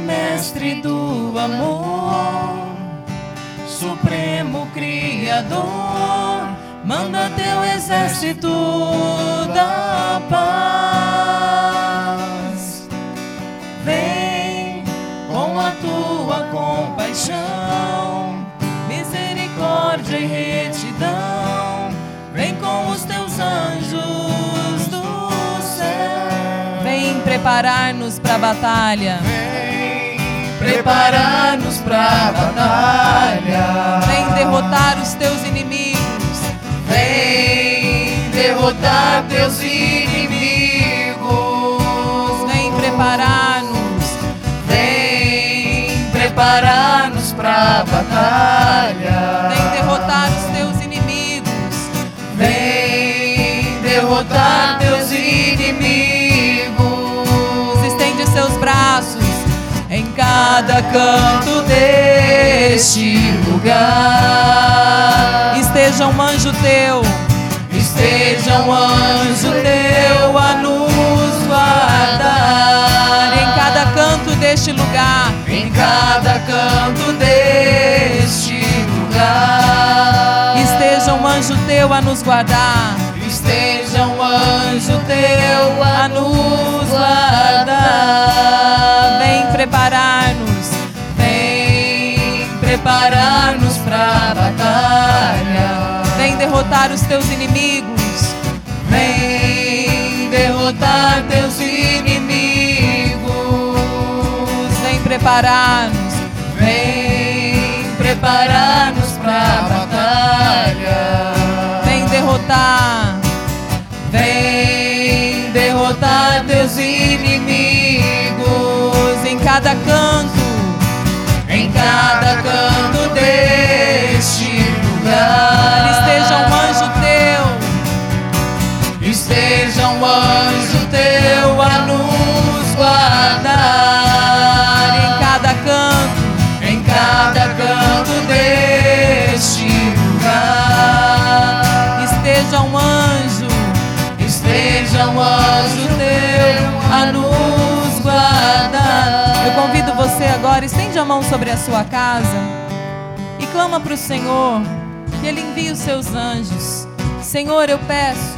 mestre do amor, supremo criador, manda teu exército da paz. Vem com a tua compaixão, misericórdia e retidão. Vem com os teus anjos do céu. Vem preparar-nos para a batalha. Preparar-nos pra batalha. Vem derrotar os teus inimigos. Vem derrotar teus inimigos. Vem preparar-nos. Vem preparar-nos pra batalha. Vem derrotar os teus inimigos. Vem derrotar cada canto deste lugar. Esteja um anjo teu. Esteja um anjo teu a nos guardar. Em cada canto deste lugar. Em cada canto deste lugar. Esteja um anjo teu a nos guardar. Esteja um anjo teu a nos guardar. Vem preparar-nos. Preparar-nos pra batalha. Vem derrotar os teus inimigos. Vem derrotar teus inimigos. Vem preparar-nos. Vem preparar-nos pra batalha. Vem derrotar. Vem derrotar teus inimigos Em cada canto. Cada canto deste lugar. Esteja um anjo teu. Esteja um anjo teu a nos guardar Em cada canto. em cada canto deste lugar. Esteja um anjo. Esteja um anjo teu estende a mão sobre a sua casa e clama para o Senhor que Ele envie os seus anjos. Senhor, eu peço,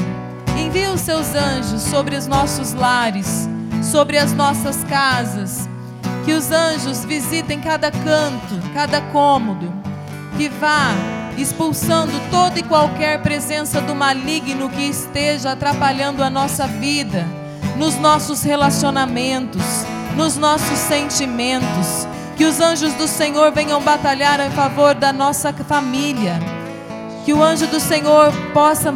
envie os seus anjos sobre os nossos lares, sobre as nossas casas. Que os anjos visitem cada canto, cada cômodo, que vá expulsando toda e qualquer presença do maligno que esteja atrapalhando a nossa vida, nos nossos relacionamentos, nos nossos sentimentos. Que os anjos do Senhor venham batalhar em favor da nossa família. Que o anjo do Senhor possa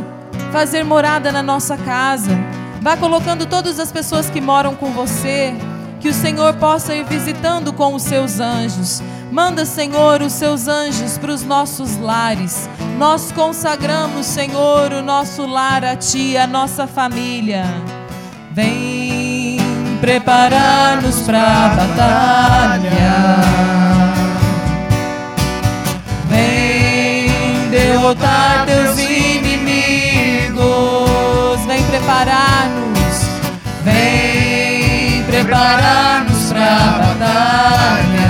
fazer morada na nossa casa. Vá colocando todas as pessoas que moram com você. Que o Senhor possa ir visitando com os seus anjos. Manda, Senhor, os seus anjos para os nossos lares. Nós consagramos, Senhor, o nosso lar a Ti, a nossa família. Vem preparar-nos para a batalha. Vem derrotar teus inimigos. Vem preparar-nos. Vem preparar-nos pra batalha.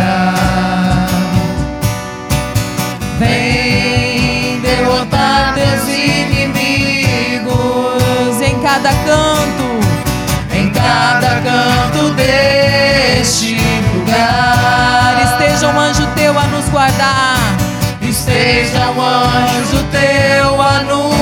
Canto deste lugar. Esteja um anjo teu a nos guardar. Esteja um anjo teu a nos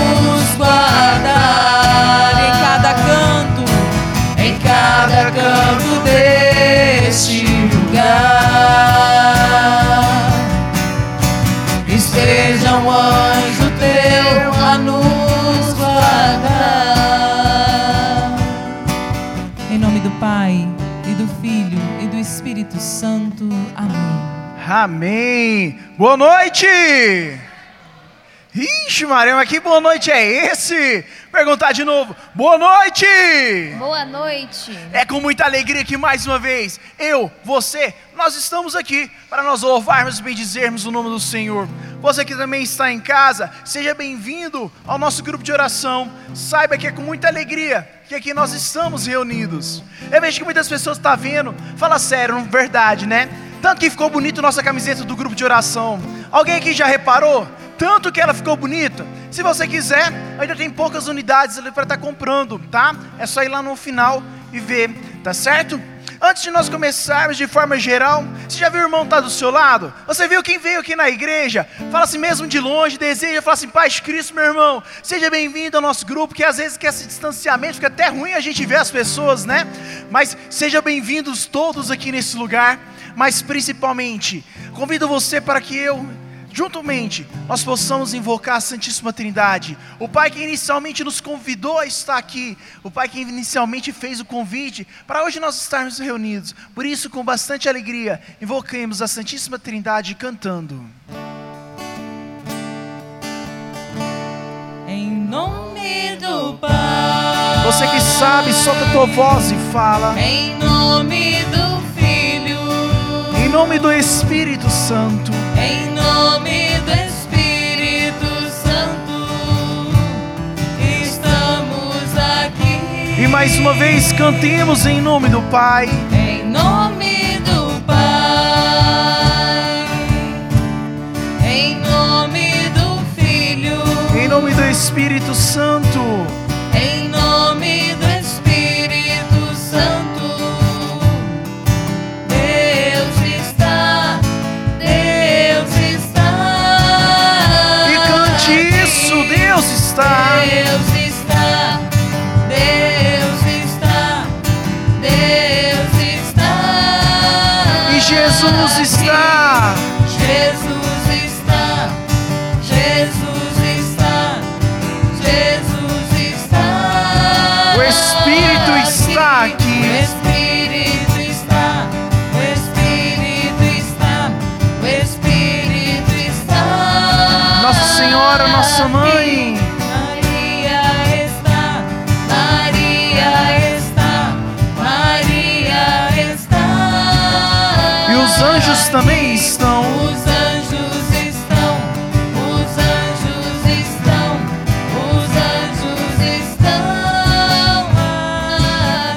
Amém. Boa noite. Ixi, Maria, mas que boa noite é esse? Perguntar de novo. Boa noite. Boa noite. É com muita alegria que mais uma vez eu, você, nós estamos aqui para nós louvarmos e bendizermos o nome do Senhor. Você que também está em casa, seja bem-vindo ao nosso grupo de oração. Saiba que é com muita alegria que aqui nós estamos reunidos. Eu vejo que muitas pessoas estão tá vendo, fala sério, verdade, né? Tanto que ficou bonito nossa camiseta do grupo de oração. Alguém aqui já reparou? Tanto que ela ficou bonita. Se você quiser, ainda tem poucas unidades ali para estar tá comprando, tá? É só ir lá no final e ver, tá certo? Antes de nós começarmos de forma geral, você já viu o irmão estar tá do seu lado? Você viu quem veio aqui na igreja? Fala assim mesmo de longe, deseja, fala assim, Pai de Cristo, meu irmão, seja bem-vindo ao nosso grupo, que às vezes que esse distanciamento fica até ruim a gente ver as pessoas, né? Mas sejam bem-vindos todos aqui nesse lugar, mas principalmente, convido você para que eu juntamente nós possamos invocar a Santíssima Trindade, o Pai que inicialmente nos convidou a estar aqui, o Pai que inicialmente fez o convite para hoje nós estarmos reunidos. Por isso, com bastante alegria, invoquemos a Santíssima Trindade cantando. Em nome do Pai. Você que sabe, solta a tua voz e fala. Em nome do Filho. Em nome do Espírito Santo. Em nome do Espírito Santo, estamos aqui. E mais uma vez cantemos em nome do Pai. Em nome do Pai. Em nome do Filho. Em nome do Espírito Santo. Está. Também estão. Os anjos estão. Os anjos estão. Os anjos estão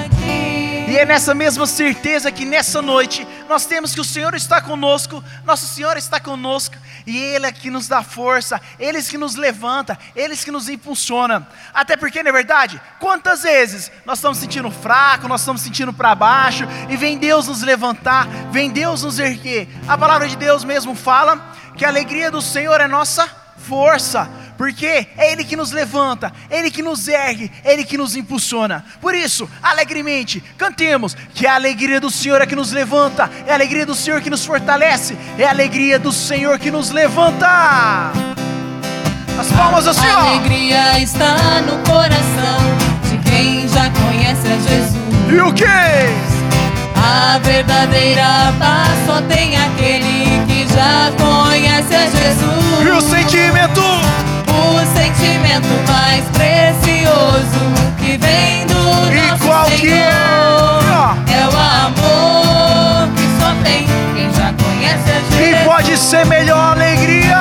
aqui. E é nessa mesma certeza que nessa noite nós temos que o Senhor está conosco, Nosso Senhor está conosco e Ele é que nos dá força, Ele é que nos levanta, Ele é que nos impulsiona. Até porque, na é verdade, quantas vezes nós estamos sentindo fraco, nós estamos sentindo para baixo, e vem Deus nos levantar, vem Deus nos erguer. A palavra de Deus mesmo fala que a alegria do Senhor é nossa força porque é Ele que nos levanta, é Ele que nos ergue, é Ele que nos impulsiona. Por isso, alegremente, cantemos que a alegria do Senhor é que nos levanta, é a alegria do Senhor que nos fortalece, é a alegria do Senhor que nos levanta. As palmas assim, ó. A alegria está no coração de quem já conhece a Jesus. E o que? A verdadeira paz só tem aquele que já conhece a Jesus. E o sentimento? Sentimento mais precioso que vem do e nosso qual Senhor. Que é? é o amor que só tem quem já conhece a Jesus. E pode ser melhor alegria.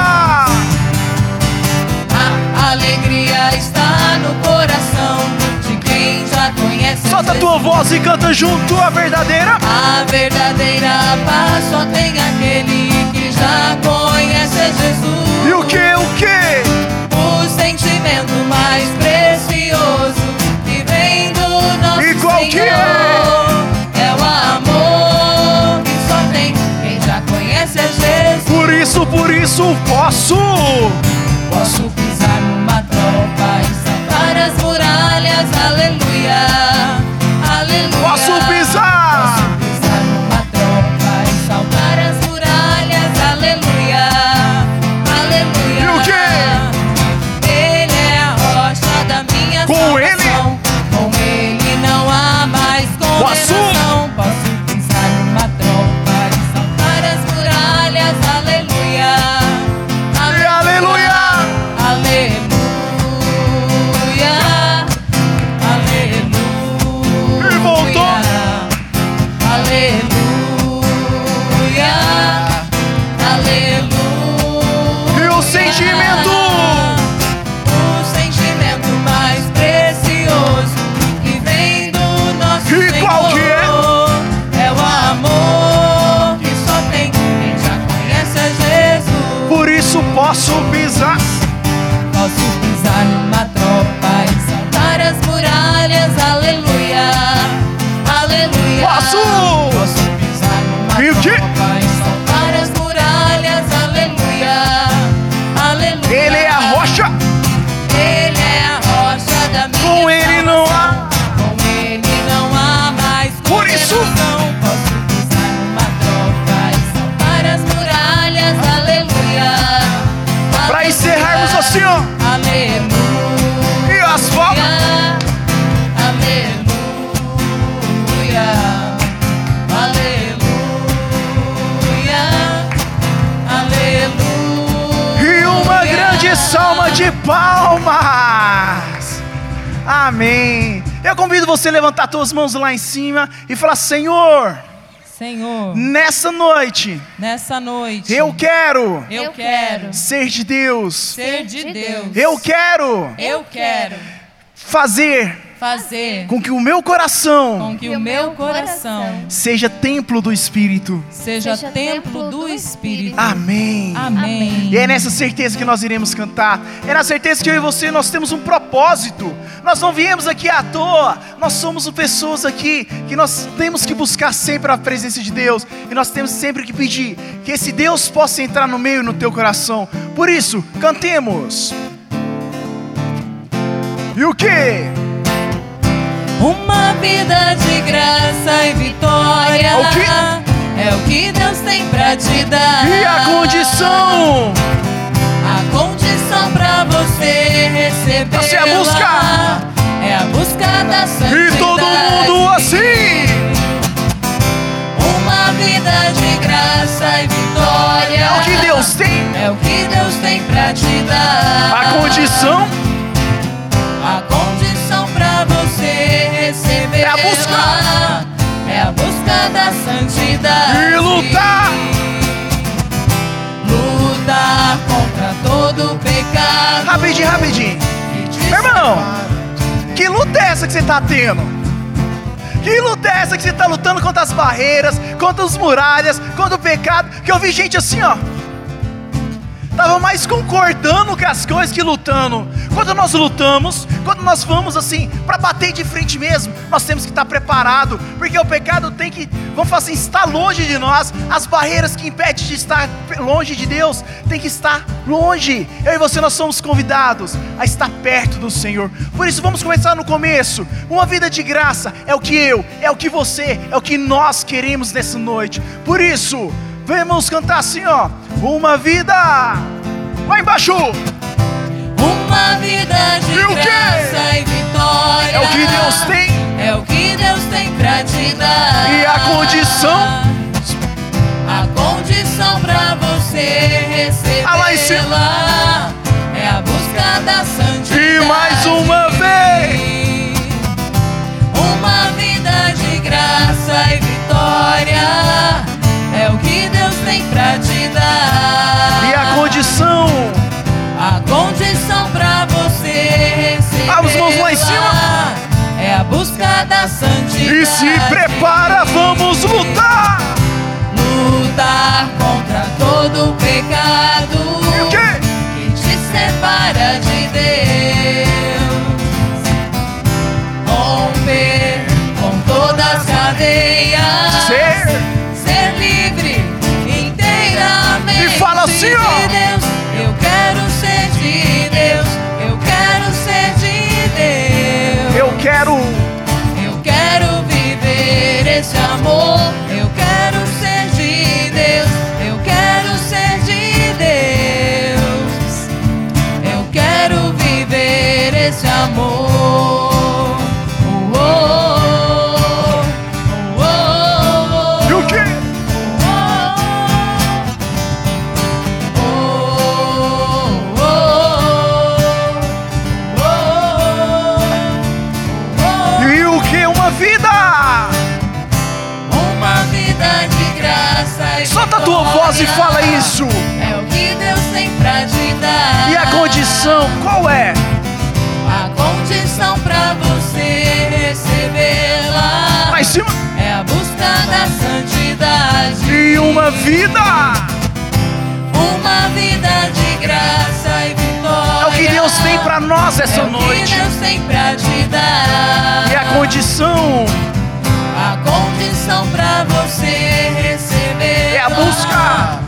A alegria está no coração de quem já conhece Solta a tua voz e canta junto a verdadeira. A verdadeira paz só tem aquele que já conhece Jesus. E o que? O que? Sentimento mais precioso que vem do nosso e qual Senhor. Que é? é o amor que só tem quem já conhece a Jesus. Por isso, por isso posso. Posso pisar numa tropa e saltar as muralhas. Aleluia. Aleluia. Posso pisar. Palmas. Amém. Eu convido você a levantar suas mãos lá em cima e falar: Senhor, Senhor, nessa noite nessa noite eu quero eu quero ser de Deus. ser de Deus. Eu quero Eu quero fazer fazer com que o meu coração com que o meu coração seja templo do Espírito. seja Seja templo do Espírito. Amém. Amém. E é nessa certeza que nós iremos cantar. É na certeza que eu e você nós temos um propósito. Nós não viemos aqui à toa. Nós somos pessoas aqui que nós temos que buscar sempre a presença de Deus e nós temos sempre que pedir que esse Deus possa entrar no meio no teu coração. Por isso, cantemos. E o que? Uma vida de graça e vitória. Quê? É o que Deus tem pra te dar. E a condição? A condição pra você receber. Essa é a busca. É a busca da santidade. E todo mundo assim. Uma vida de graça e vitória. É o que Deus tem. É o que Deus tem pra te dar. A condição É a busca. É a busca da santidade. E lutar. Lutar contra todo pecado. Rapidinho, rapidinho. te Irmão, que luta é essa que você está tendo? Que luta é essa que você está lutando contra as barreiras, contra as muralhas, contra o pecado? Que eu vi gente assim, ó. Tava mais concordando com as coisas que lutando. Quando nós lutamos, quando nós vamos assim, para bater de frente mesmo, nós temos que estar preparado, porque o pecado tem que, vamos falar assim, estar longe de nós. As barreiras que impedem de estar longe de Deus tem que estar longe. Eu e você nós somos convidados a estar perto do Senhor. Por isso vamos começar no começo. Uma vida de graça é o que eu, é o que você, é o que nós queremos nessa noite. Por isso, vamos cantar assim, ó. Uma vida. Lá embaixo. Uma vida de E graça e vitória. É o que Deus tem. É o que Deus tem pra te dar. E a condição? A condição pra você receber. Ah, lá em cima. É a busca da santidade. E mais uma vez. Uma vida de graça tem pra te dar. E a condição. A condição pra você receber. Ah, as mãos lá em cima. É a busca da santidade. E se prepara, vamos lutar. Lutar contra todo o pecado. E o quê? Que te separa de Fala assim, de Deus. Eu quero ser de Deus. Eu quero ser de Deus. Eu quero. Eu quero viver esse amor. Eu quero ser de Deus. Eu quero ser de Deus. Eu quero viver esse amor. Condição, qual é? A condição pra você recebê-la Lá em cima. é a busca da santidade. E uma vida. Uma vida de graça e vitória. É o que Deus tem pra nós essa É o noite. que Deus tem pra te dar. E a condição A condição pra você receber É a busca.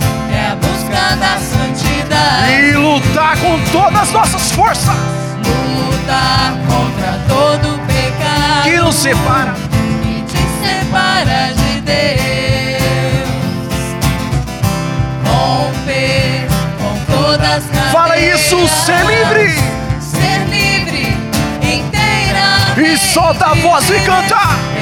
lutar com todas as nossas forças. Lutar contra todo pecado que nos separa. Que te separa de Deus. Romper com todas as cadeias. Fala isso, ser livre. Ser livre inteiramente. E solta a voz e canta.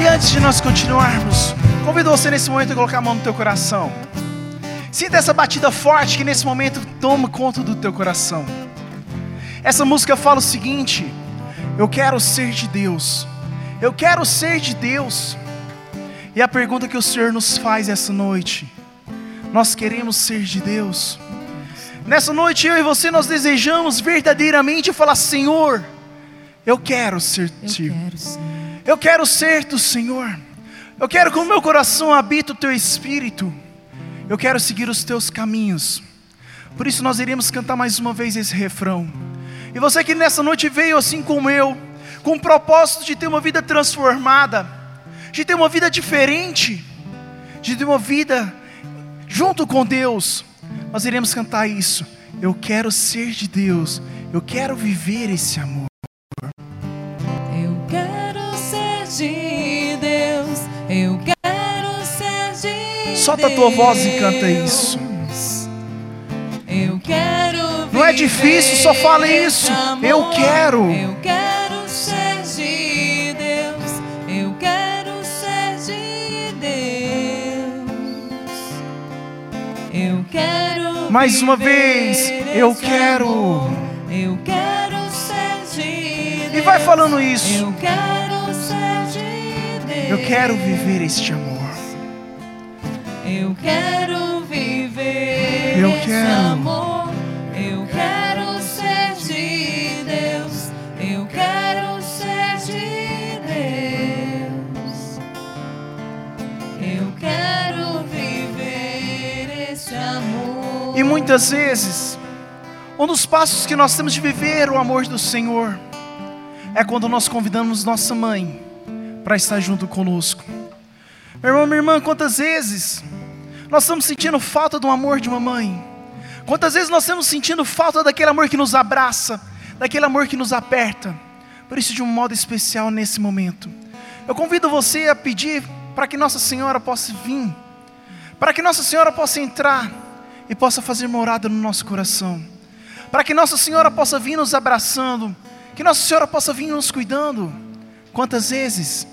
E antes de nós continuarmos, convido você nesse momento a colocar a mão no teu coração. Sinta essa batida forte que nesse momento toma conta do teu coração. Essa música fala o seguinte: Eu quero ser de Deus. Eu quero ser de Deus. E a pergunta que o Senhor nos faz essa noite: Nós queremos ser de Deus? Nessa noite eu e você nós desejamos verdadeiramente falar: Senhor, eu quero ser Eu Ti. quero, Senhor. Eu quero ser do Senhor. Eu quero que o meu coração habite o teu espírito. Eu quero seguir os teus caminhos. Por isso nós iremos cantar mais uma vez esse refrão. E você que nessa noite veio assim como eu, com o propósito de ter uma vida transformada, de ter uma vida diferente, de ter uma vida junto com Deus, nós iremos cantar isso. Eu quero ser de Deus. Eu quero viver esse amor. Eu quero ser de Deus. Eu quero ser de Deus. Solta a tua voz e canta isso. Eu quero Não é difícil, só fala isso. amor. Eu quero. Eu quero ser de Eu quero Mais uma vez, eu quero. amor. Eu quero ser de Deus. E vai falando isso. Eu quero ser de Deus. Eu quero viver este amor. Eu quero viver Eu quero. amor. Muitas vezes, um dos passos que nós temos de viver o amor do Senhor é quando nós convidamos nossa mãe para estar junto conosco. Meu irmão, minha irmã, quantas vezes nós estamos sentindo falta do amor de uma mãe? Quantas vezes nós estamos sentindo falta daquele amor que nos abraça, daquele amor que nos aperta? Por isso, de um modo especial nesse momento, eu convido você a pedir para que Nossa Senhora possa vir, para que Nossa Senhora possa entrar e possa fazer morada no nosso coração, para que Nossa Senhora possa vir nos abraçando, que Nossa Senhora possa vir nos cuidando. Quantas vezes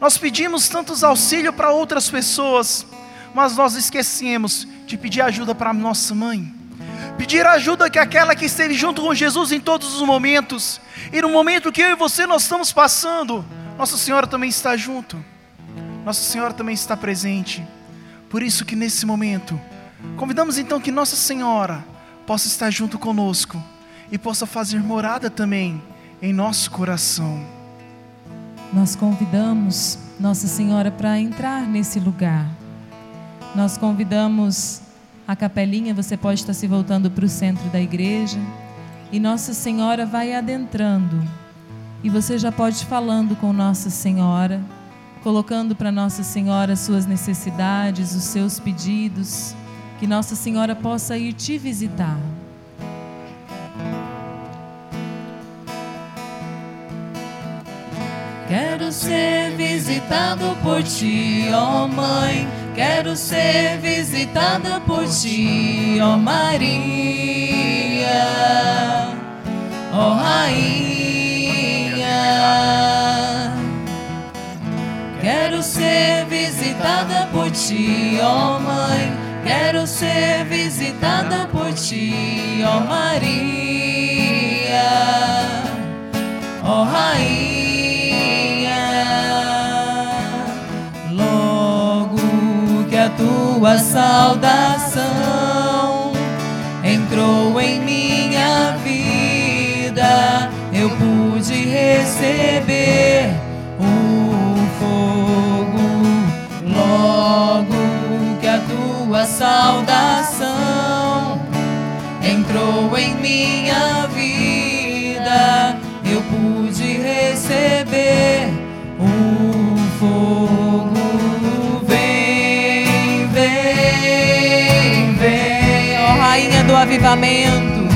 nós pedimos tantos auxílios para outras pessoas, mas nós esquecemos de pedir ajuda para nossa mãe. Pedir ajuda que aquela que esteve junto com Jesus em todos os momentos, e no momento que eu e você nós estamos passando, Nossa Senhora também está junto. Nossa Senhora também está presente. Por isso que nesse momento, convidamos então que Nossa Senhora possa estar junto conosco e possa fazer morada também em nosso coração. Nós convidamos Nossa Senhora para entrar nesse lugar. Nós convidamos a capelinha, você pode estar se voltando para o centro da igreja, e Nossa Senhora vai adentrando. E você já pode ir falando com Nossa Senhora, colocando para Nossa Senhora as suas necessidades, os seus pedidos, que Nossa Senhora possa ir te visitar. Quero ser visitado por ti, ó Mãe. Quero ser visitada por ti, ó Maria, ó Rainha. Quero ser visitada por ti, ó Mãe. Quero ser visitada por ti, ó Maria, ó Rainha. Logo que a tua saudação entrou em minha vida, eu pude receber saudação entrou em minha vida, eu pude receber o fogo. Vem, vem, vem, ó Rainha do Avivamento,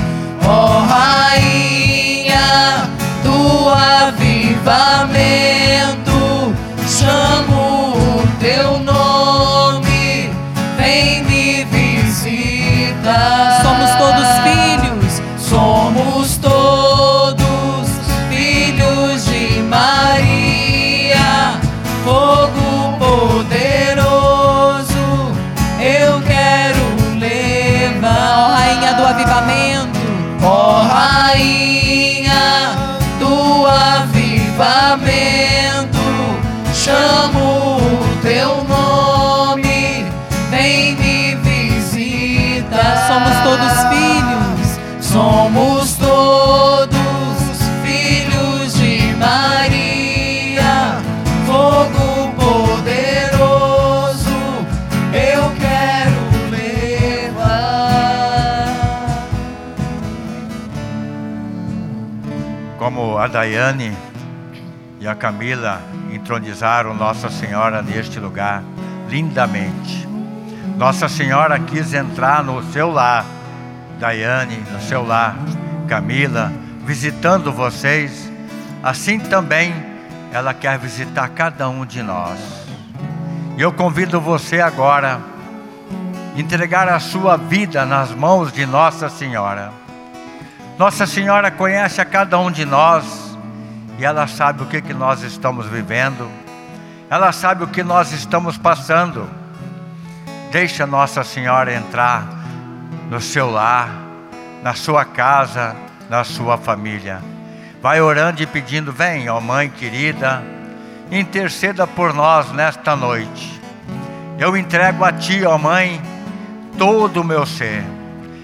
ó Rainha do Avivamento, a Daiane e a Camila entronizaram Nossa Senhora neste lugar lindamente. Nossa Senhora quis entrar no seu lar, Daiane, no seu lar, Camila, visitando vocês. Assim também ela quer visitar cada um de nós. E eu convido você agora entregar a sua vida nas mãos de Nossa Senhora. Nossa Senhora conhece a cada um de nós e ela sabe o que, que nós estamos vivendo, ela sabe o que nós estamos passando. Deixa Nossa Senhora entrar no seu lar, na sua casa, na sua família. Vai orando e pedindo: Vem, ó Mãe querida, interceda por nós nesta noite. Eu entrego a Ti, ó Mãe, todo o meu ser.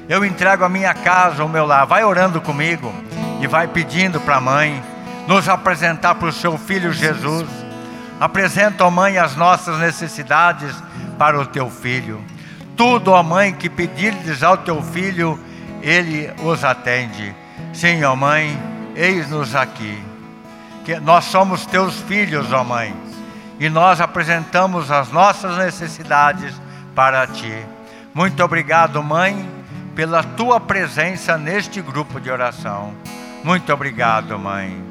Eu entrego a minha casa, o meu lar. Vai orando comigo e vai pedindo para a mãe nos apresentar para o seu filho Jesus. Apresenta, ó mãe, as nossas necessidades para o teu filho. Tudo, ó mãe, que pedirdes ao teu filho, ele os atende. Sim, ó mãe, eis-nos aqui. Que nós somos teus filhos, ó mãe, e nós apresentamos as nossas necessidades para ti. Muito obrigado, mãe, pela tua presença neste grupo de oração. Muito obrigado, mãe.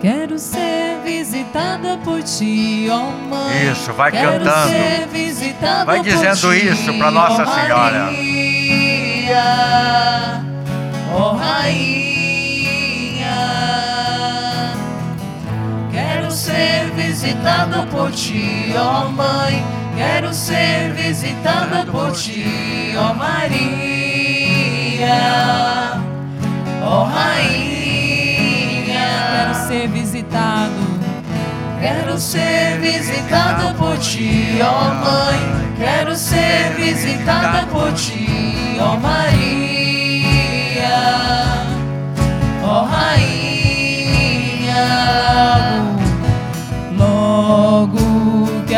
Quero ser visitada por ti, ó mãe. Isso, vai Quero cantando. Vai dizendo ti, isso pra Nossa ó Senhora. Maria, ó rainha. Quero ser visitada por ti, ó mãe. Quero ser visitada por ti, ó Maria, ó rainha. Quero ser visitado. Quero ser visitada por ti, ó mãe. Quero ser visitada por ti, ó Maria,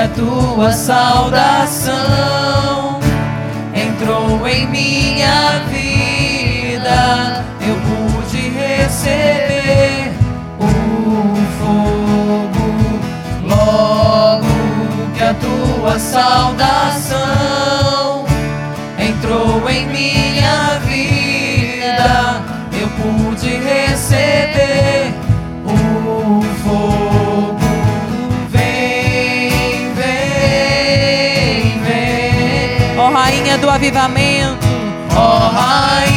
a tua saudação entrou em minha vida, eu pude receber o fogo. Logo que a tua saudação entrou em minha Avivamento, ó Rainha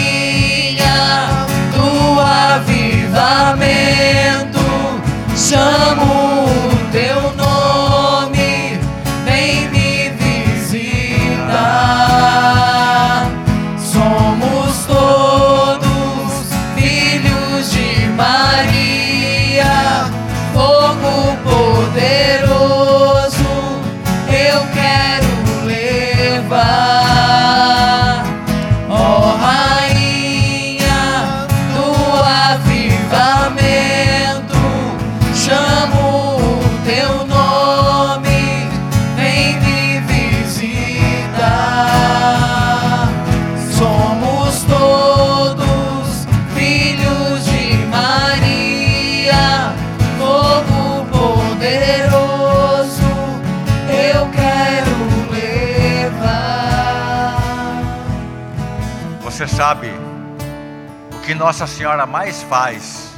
que Nossa Senhora mais faz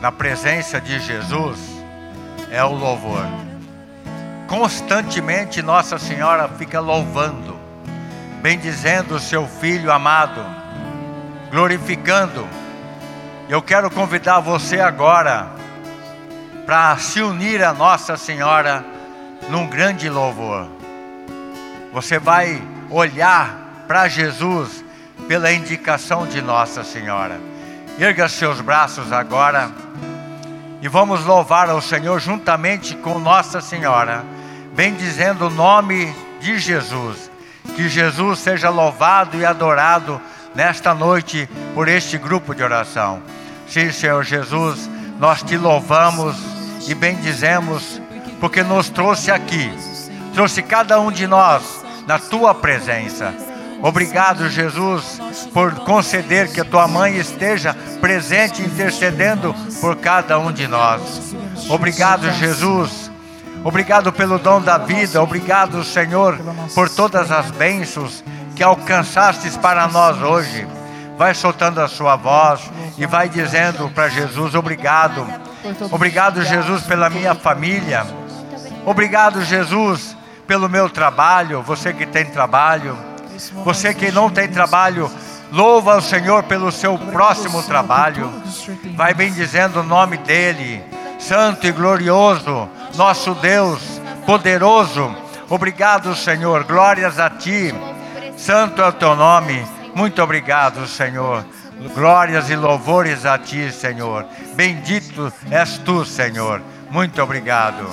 na presença de Jesus é o louvor. Constantemente Nossa Senhora fica louvando, bendizendo o seu filho amado, glorificando. Eu quero convidar você agora para se unir a Nossa Senhora num grande louvor. Você vai olhar para Jesus pela indicação de Nossa Senhora. Erga seus braços agora e vamos louvar ao Senhor juntamente com Nossa Senhora, bendizendo o nome de Jesus. Que Jesus seja louvado e adorado nesta noite por este grupo de oração. Sim, Senhor Jesus, nós te louvamos e bendizemos porque nos trouxe aqui, trouxe cada um de nós na tua presença. Obrigado, Jesus, por conceder que a tua mãe esteja presente, intercedendo por cada um de nós. Obrigado, Jesus. Obrigado pelo dom da vida. Obrigado, Senhor, por todas as bênçãos que alcançastes para nós hoje. Vai soltando a sua voz e vai dizendo para Jesus: Obrigado. Obrigado, Jesus, pela minha família. Obrigado, Jesus, pelo meu trabalho. Você que tem trabalho. Você que não tem trabalho, louva o Senhor pelo seu próximo trabalho. Vai bendizendo o nome dEle, Santo e glorioso, nosso Deus, poderoso. Obrigado, Senhor. Glórias a Ti. Santo é o Teu nome. Muito obrigado, Senhor. Glórias e louvores a Ti, Senhor. Bendito és Tu, Senhor. Muito obrigado.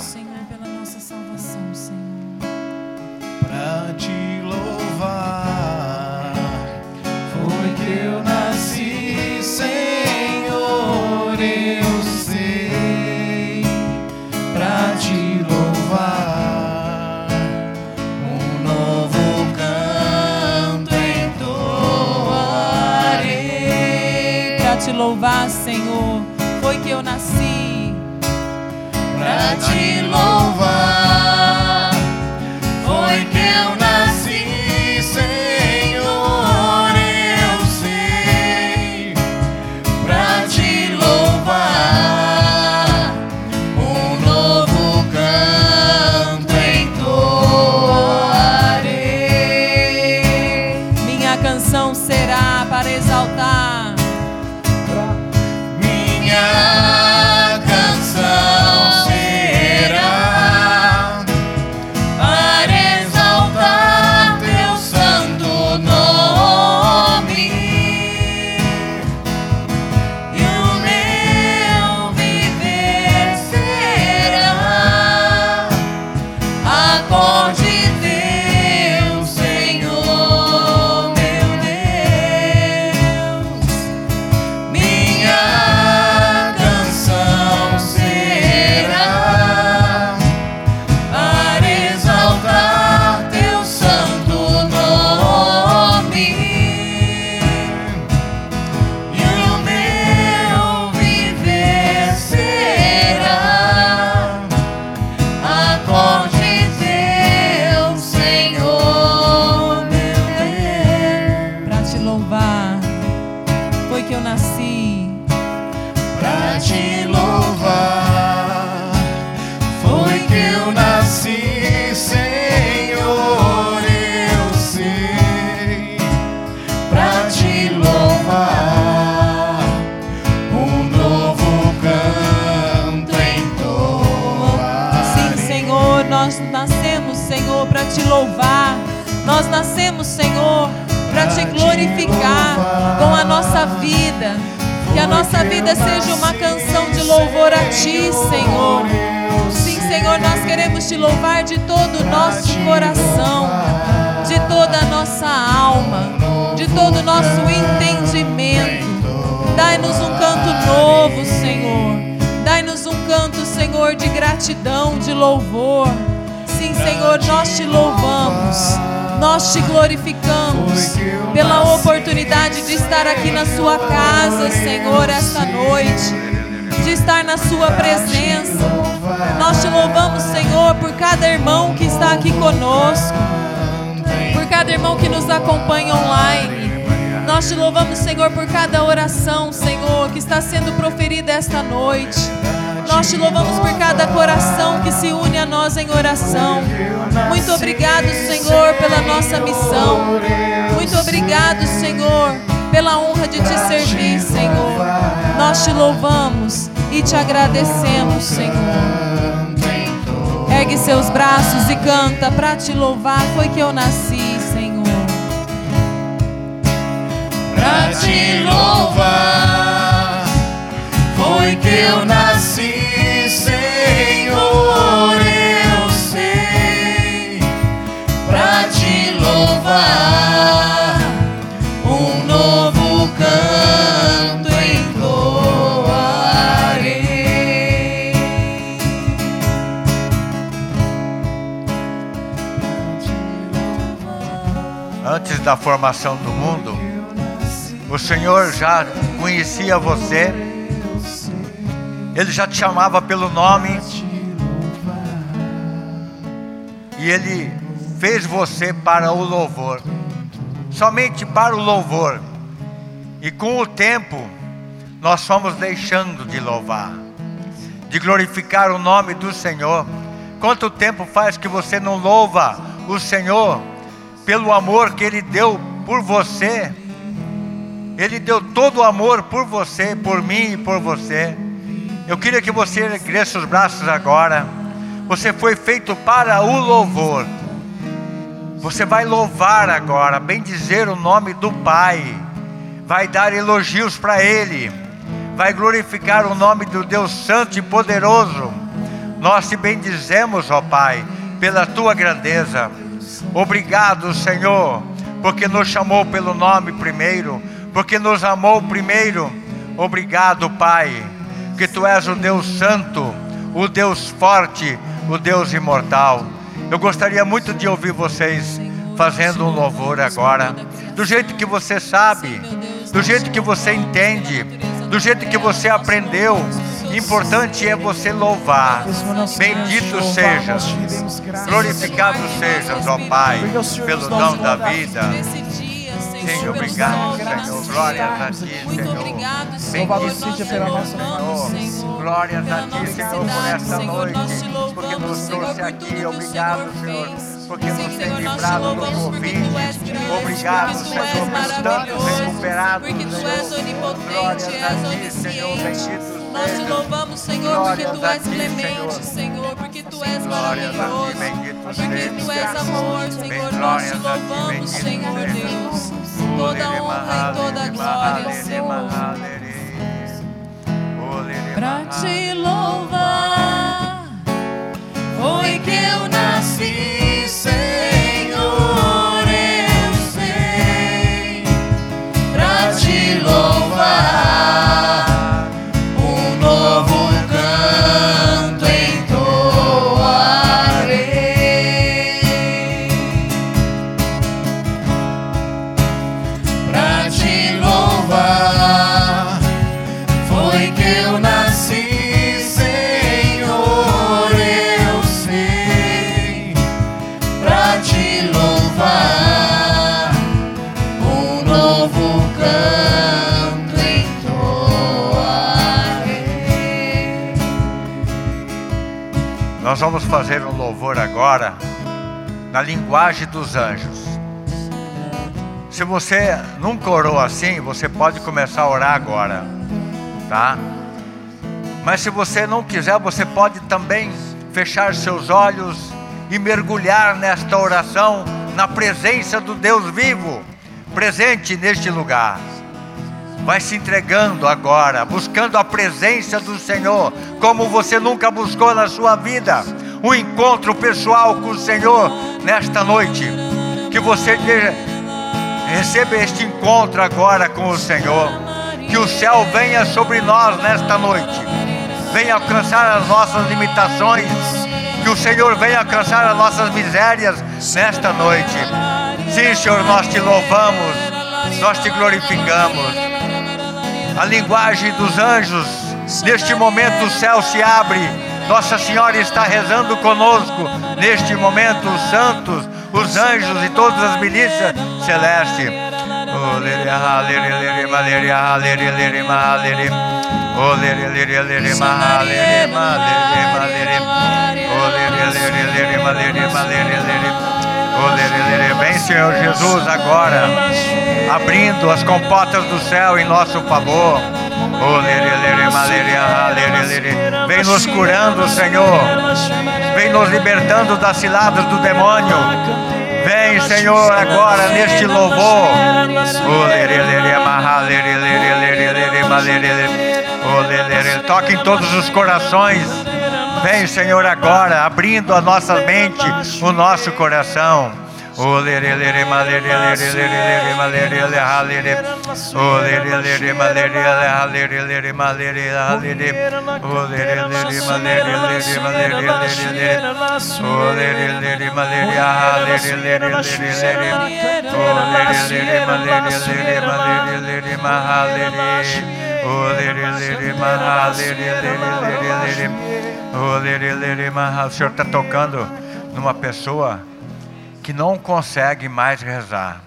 Louvar, Senhor, foi que eu nasci. Pra te louvar Senhor, para te glorificar com a nossa vida. Que a nossa vida seja uma canção de louvor a ti, Senhor. Sim, Senhor, nós queremos te louvar de todo o nosso coração, de toda a nossa alma, de todo o nosso entendimento. Dai-nos um canto novo, Senhor. Dai-nos um canto, Senhor, de gratidão, de louvor. Sim, Senhor, nós te louvamos, nós te glorificamos pela oportunidade de estar aqui na Sua casa, Senhor, esta noite, de estar na Sua presença. Nós te louvamos, Senhor, por cada irmão que está aqui conosco, por cada irmão que nos acompanha online. Nós te louvamos, Senhor, por cada oração, Senhor, que está sendo proferida esta noite. Nós te louvamos por cada coração que se une a nós em oração. Muito obrigado, Senhor, pela nossa missão. Muito obrigado, Senhor, pela honra de te servir, Senhor. Nós te louvamos e te agradecemos, Senhor. Ergue seus braços e canta para te louvar. Foi que eu nasci, Senhor. Pra te louvar, foi que eu nasci, da formação do mundo, o Senhor já conhecia você, Ele já te chamava pelo nome, e Ele fez você para o louvor, somente para o louvor, e com o tempo, nós fomos deixando de louvar, de glorificar o nome do Senhor. Quanto tempo faz que você não louva o Senhor pelo amor que Ele deu por você? Ele deu todo o amor por você, por mim e por você. Eu queria que você erguesse os braços agora. Você foi feito para o louvor. Você vai louvar agora, bem dizer o nome do Pai. Vai dar elogios para Ele. Vai glorificar o nome do Deus Santo e Poderoso. Nós te bendizemos, ó Pai, pela tua grandeza. Obrigado, Senhor, porque nos chamou pelo nome primeiro porque nos amou primeiro. Obrigado, Pai, que tu és o Deus Santo, o Deus forte, o Deus imortal. Eu gostaria muito de ouvir vocês fazendo um louvor agora, do jeito que você sabe, do jeito que você entende, do jeito que você aprendeu. Importante é você louvar. Bendito sejas, glorificado sejas, ó Pai, pelo dom da vida. Sim, obrigado, Senhor. Glórias a Ti, Senhor. Bendito seja pela nossa Senhor. Glórias a Ti, Senhor, por esta noite. Porque nos trouxe aqui. Obrigado, Senhor. Porque nos tem livrado do Covid. Obrigado, Senhor, por tantos recuperados, Senhor. Glórias a Ti, Senhor. Bendito nós te louvamos, Senhor, porque Tu és clemente, Senhor, porque Tu és maravilhoso, porque Tu és amor, Senhor. Nós te louvamos, Senhor Deus. Toda honra e toda glória, Senhor. Pra te louvar, foi que eu nasci, vamos fazer um louvor agora na linguagem dos anjos. Se você nunca orou assim, você pode começar a orar agora, tá? Mas se você não quiser, você pode também fechar seus olhos e mergulhar nesta oração na presença do Deus vivo, presente neste lugar. Vai se entregando agora, buscando a presença do Senhor, como você nunca buscou na sua vida. Um encontro pessoal com o Senhor nesta noite. Que você receba este encontro agora com o Senhor. Que o céu venha sobre nós nesta noite. Venha alcançar as nossas limitações. Que o Senhor venha alcançar as nossas misérias nesta noite. Sim, Senhor, nós te louvamos, nós te glorificamos a linguagem dos anjos. Neste momento o céu se abre. Nossa Senhora está rezando conosco. Neste momento os santos, os anjos e todas as milícias celestes. Oh, Vem, Senhor Jesus, agora, abrindo as comportas do céu em nosso favor. Vem nos curando, Senhor. Vem nos libertando das ciladas do demônio. Vem, Senhor, agora neste louvor. Toque em todos os corações. Vem, Senhor, agora, abrindo a nossa mente, o nosso coração. O Senhor está tocando numa pessoa que não consegue mais rezar.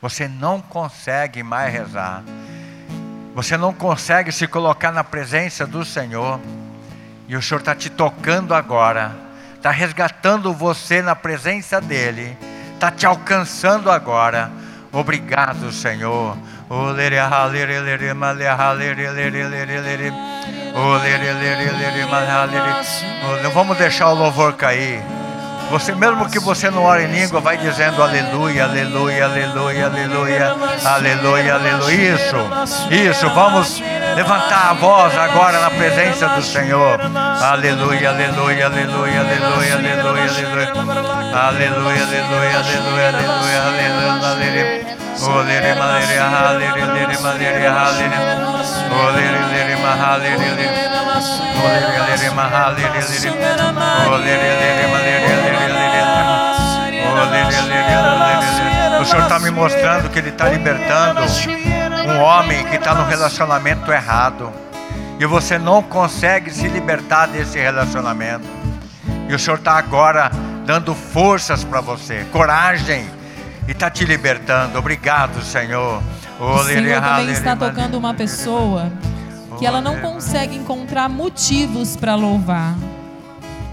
Você não consegue mais rezar. Você não consegue se colocar na presença do Senhor. E o Senhor está te tocando agora. Está resgatando você na presença dEle. Está te alcançando agora. Obrigado, Senhor. Não vamos deixar o louvor cair. Você mesmo que você não ore em língua, vai dizendo aleluia, aleluia, aleluia, aleluia, aleluia, aleluia. Isso, isso. Vamos levantar a voz agora na presença do Senhor. Aleluia, aleluia, aleluia, aleluia, aleluia, aleluia. Aleluia, aleluia, aleluia, aleluia, aleluia, aleluia. Olere malere halere lere malere halere. Olere lere mahalere lere. Olere lere mahalere lere. Olere lere malere lere O Senhor está me mostrando que Ele está libertando um homem que está no relacionamento errado. E você não consegue se libertar desse relacionamento. E o Senhor está agora dando forças para você, coragem e está te libertando. Obrigado, Senhor. O Senhor também está tocando uma pessoa que ela não consegue encontrar motivos para louvar,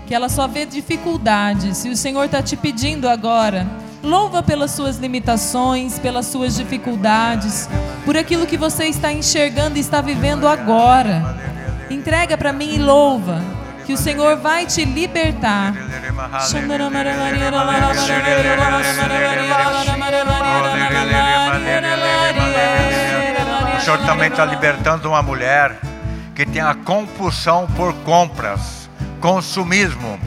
que ela só vê dificuldades. E o Senhor está te pedindo agora, louva pelas suas limitações, pelas suas dificuldades, por aquilo que você está enxergando e está vivendo agora. Entrega para mim e louva que o Senhor vai te libertar. O Senhor também está libertando uma mulher que tem a compulsão por compras, consumismo.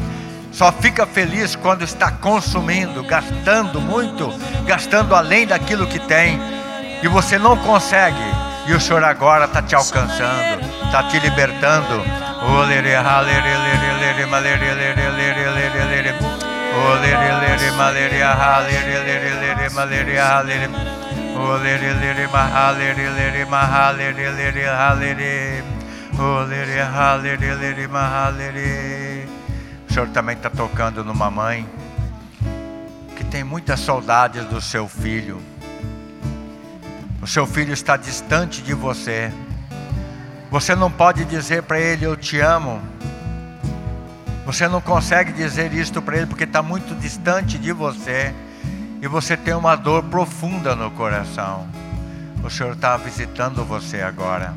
Só fica feliz quando está consumindo, gastando muito, gastando além daquilo que tem, e você não consegue. E o Senhor agora está te alcançando, está te libertando. O Senhor também está tocando numa mãe que tem muitas saudades do seu filho. O seu filho está distante de você. Você não pode dizer para ele eu te amo. Você não consegue dizer isto para ele porque está muito distante de você e você tem uma dor profunda no coração. O Senhor está visitando você agora.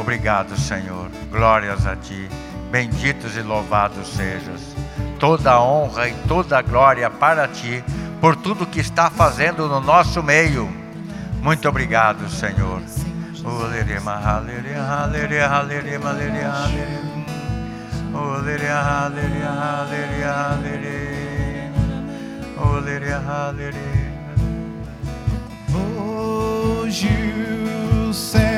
Obrigado, Senhor. Glórias a Ti. Benditos e louvados sejas. Toda honra e toda glória para Ti por tudo que está fazendo no nosso meio. Muito obrigado, Senhor. Hoje o céu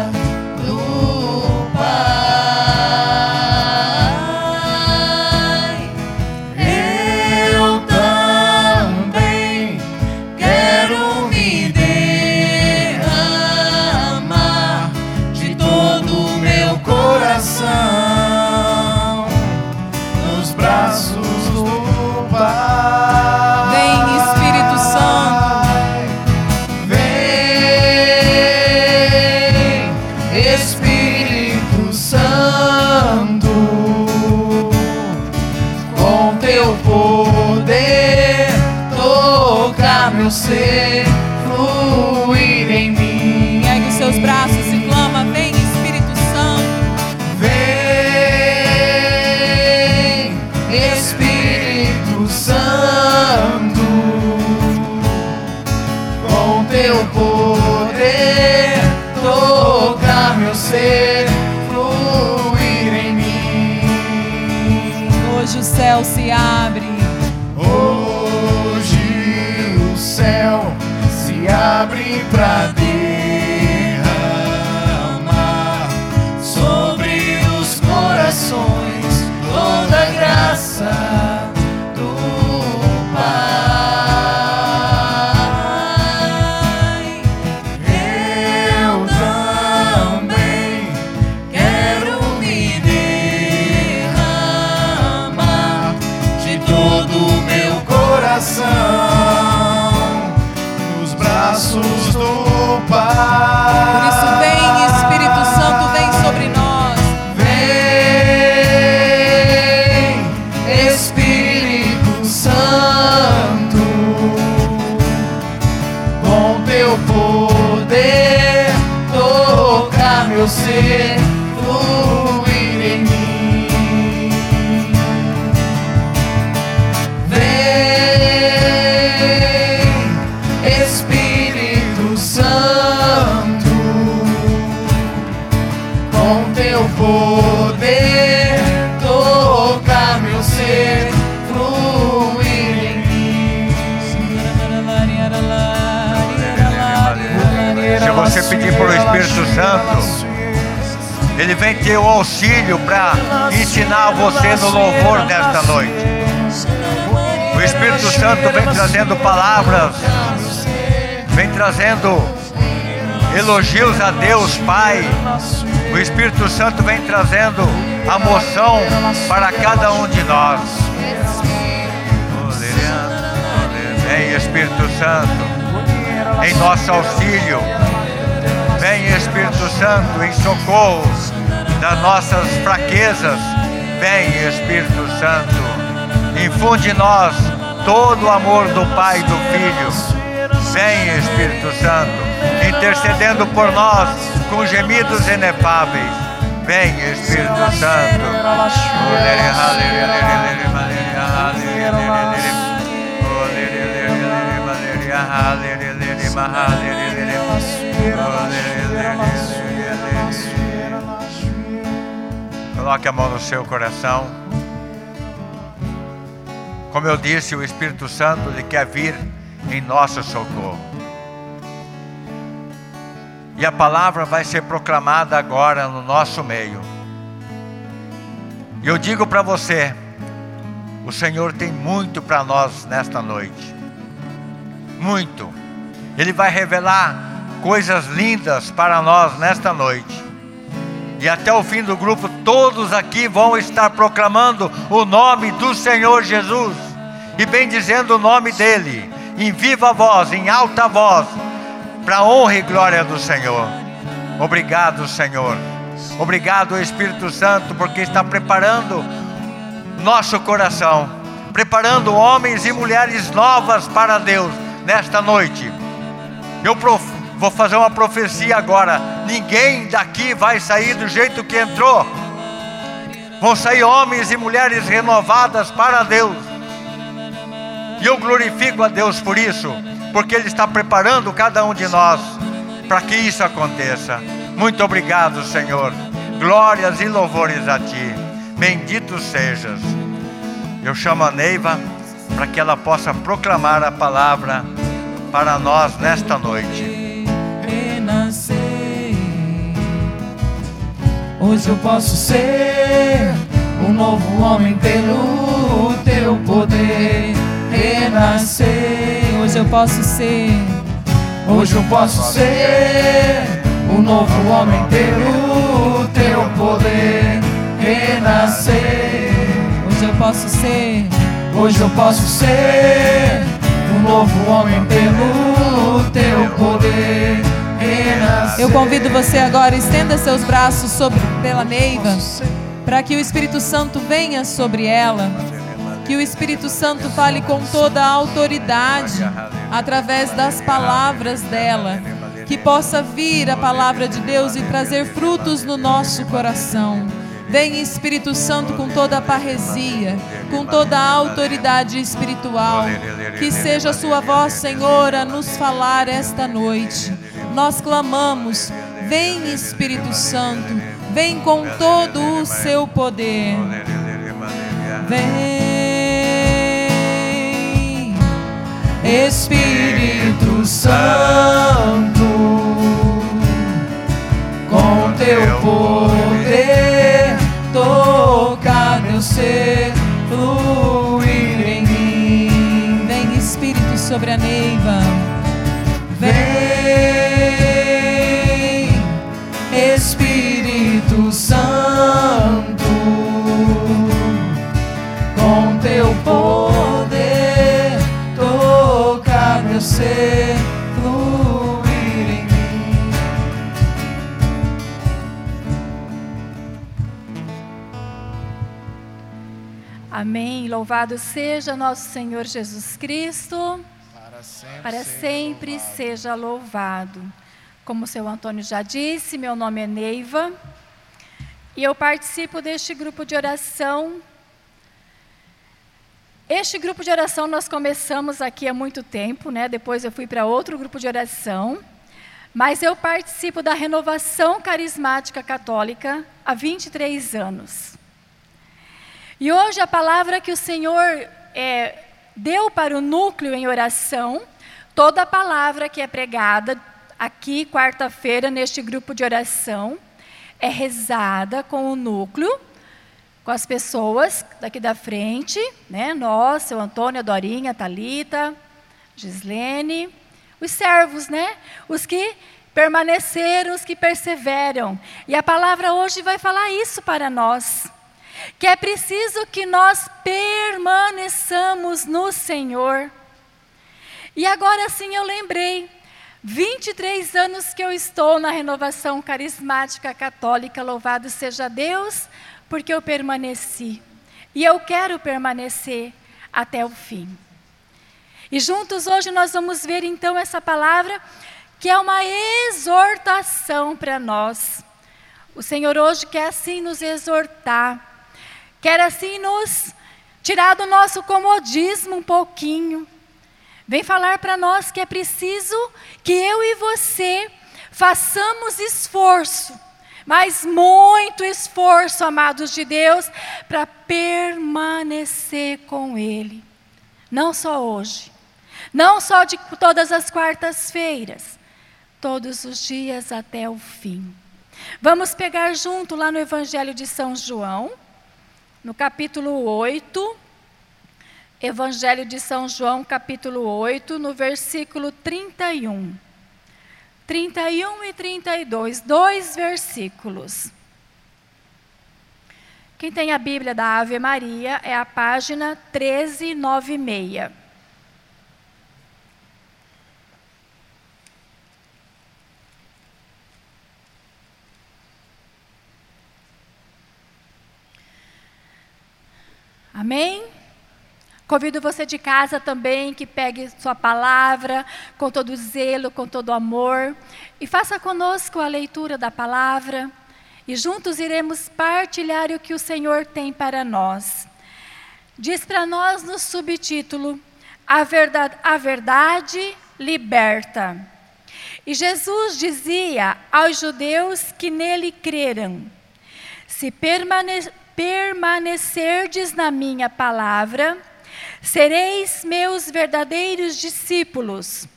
ter o auxílio para ensinar você no louvor nesta noite. O Espírito Santo vem trazendo palavras, vem trazendo elogios a Deus Pai. O Espírito Santo vem trazendo a moção para cada um de nós. Vem Espírito Santo, em nosso auxílio. Vem Espírito Santo em socorro das nossas fraquezas. Vem Espírito Santo, infunde em nós todo o amor do Pai e do Filho. Vem Espírito Santo, intercedendo por nós com gemidos inefáveis. Vem Espírito Santo. Coloque a mão no seu coração. Como eu disse, o Espírito Santo ele quer vir em nosso socorro. E a palavra vai ser proclamada agora no nosso meio. E eu digo para você, o Senhor tem muito para nós nesta noite. Muito. Ele vai revelar coisas lindas para nós nesta noite. E até o fim do grupo, todos aqui vão estar proclamando o nome do Senhor Jesus e bendizendo o nome dele, em viva voz, em alta voz, para honra e glória do Senhor. Obrigado, Senhor. Obrigado, Espírito Santo, porque está preparando nosso coração, preparando homens e mulheres novas para Deus nesta noite. Eu prof... vou fazer uma profecia agora: ninguém daqui vai sair do jeito que entrou. Vão sair homens e mulheres renovadas para Deus. E eu glorifico a Deus por isso, porque Ele está preparando cada um de nós para que isso aconteça. Muito obrigado, Senhor. Glórias e louvores a Ti. Bendito sejas. Eu chamo a Neiva para que ela possa proclamar a palavra para nós nesta noite. Hoje eu posso ser um novo homem pelo teu poder. Renascer. Hoje eu posso ser. Hoje eu posso ser um novo homem pelo teu poder. Renascer. Hoje eu posso ser. Hoje eu posso ser um novo homem pelo teu poder. Eu convido você agora, estenda seus braços sobre pela Neiva, para que o Espírito Santo venha sobre ela. Que o Espírito Santo fale com toda a autoridade através das palavras dela. Que possa vir a palavra de Deus e trazer frutos no nosso coração. Vem Espírito Santo com toda a parresia, com toda a autoridade espiritual. Que seja a sua voz, Senhor, a nos falar esta noite nós clamamos: Vem Espírito Santo, vem com todo o seu poder. Vem, Espírito Santo, com teu poder, toca meu ser, fluir em mim. Vem, Espírito sobre a Neiva. Amém. Louvado seja nosso Senhor Jesus Cristo. Para sempre. Para sempre seja louvado. Como o seu Antônio já disse, meu nome é Neiva e eu participo deste grupo de oração. Este grupo de oração nós começamos aqui há muito tempo, né? Depois eu fui para outro grupo de oração, mas eu participo da renovação carismática católica há 23 anos. E hoje a palavra que o Senhor é, deu para o núcleo em oração, toda a palavra que é pregada aqui, quarta-feira, neste grupo de oração, é rezada com o núcleo, com as pessoas daqui da frente, né? Nós, seu Antônio, a Dorinha, a Thalita, Gislene, os servos, né? Os que permaneceram, os que perseveram. E a palavra hoje vai falar isso para nós que é preciso que nós permaneçamos no Senhor. E agora sim eu lembrei, 23 anos que eu estou na renovação carismática católica, louvado seja Deus, porque eu permaneci. E eu quero permanecer até o fim. E juntos hoje nós vamos ver então essa palavra que é uma exortação para nós. O Senhor hoje quer assim nos exortar quer assim nos tirar do nosso comodismo um pouquinho. Vem falar para nós que é preciso que eu e você façamos esforço, mas muito esforço, amados de Deus, para permanecer com Ele. Não só hoje, não só de todas as quartas-feiras, todos os dias até o fim. Vamos pegar junto lá no Evangelho de São João, no capítulo 8, Evangelho de São João, capítulo 8, no versículo 31. 31 e 32, dois versículos. Quem tem a Bíblia da Ave Maria é a página 1396. Amém? Convido você de casa também que pegue sua palavra com todo zelo, com todo amor e faça conosco a leitura da palavra e juntos iremos partilhar o que o Senhor tem para nós. Diz para nós no subtítulo: A verdade, a verdade liberta. E Jesus dizia aos judeus que nele creram: Se permanecer permanecerdes na minha palavra, sereis meus verdadeiros discípulos.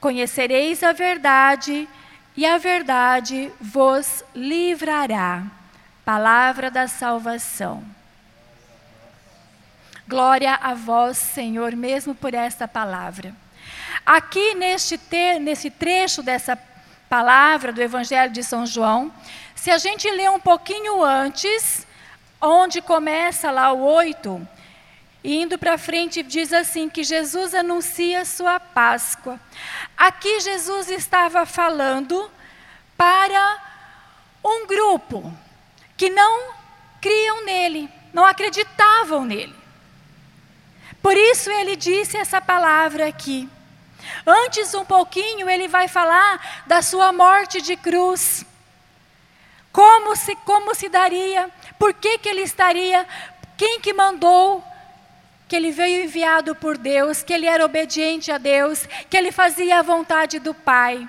Conhecereis a verdade e a verdade vos livrará. Palavra da salvação. Glória a vós, Senhor, mesmo por esta palavra. Aqui neste, nesse trecho dessa palavra do Evangelho de São João, se a gente ler um pouquinho antes, onde começa lá o 8, indo para frente, diz assim: que Jesus anuncia sua Páscoa. Aqui Jesus estava falando para um grupo que não criam nele, não acreditavam nele. Por isso ele disse essa palavra aqui. Antes, um pouquinho, ele vai falar da sua morte de cruz. Como se, como se daria? Por que, que ele estaria? Quem que mandou? Que ele veio enviado por Deus, que ele era obediente a Deus, que ele fazia a vontade do Pai.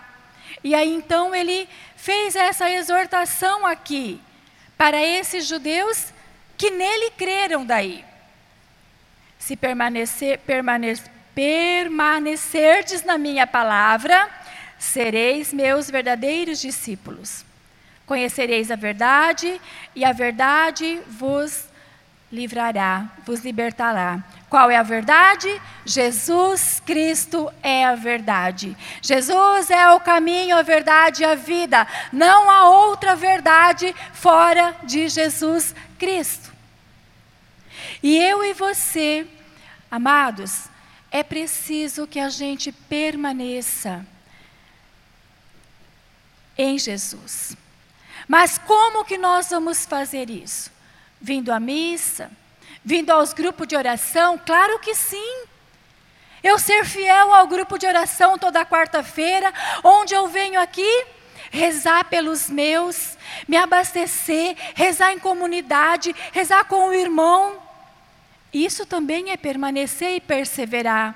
E aí então ele fez essa exortação aqui para esses judeus que nele creram daí. Se permanecer, permanecer permanecerdes na minha palavra, sereis meus verdadeiros discípulos. Conhecereis a verdade, e a verdade vos livrará, vos libertará. Qual é a verdade? Jesus Cristo é a verdade. Jesus é o caminho, a verdade e a vida. Não há outra verdade fora de Jesus Cristo. E eu e você, amados, é preciso que a gente permaneça em Jesus. Mas como que nós vamos fazer isso? Vindo à missa? Vindo aos grupos de oração? Claro que sim. Eu ser fiel ao grupo de oração toda quarta-feira, onde eu venho aqui rezar pelos meus, me abastecer, rezar em comunidade, rezar com o irmão. Isso também é permanecer e perseverar.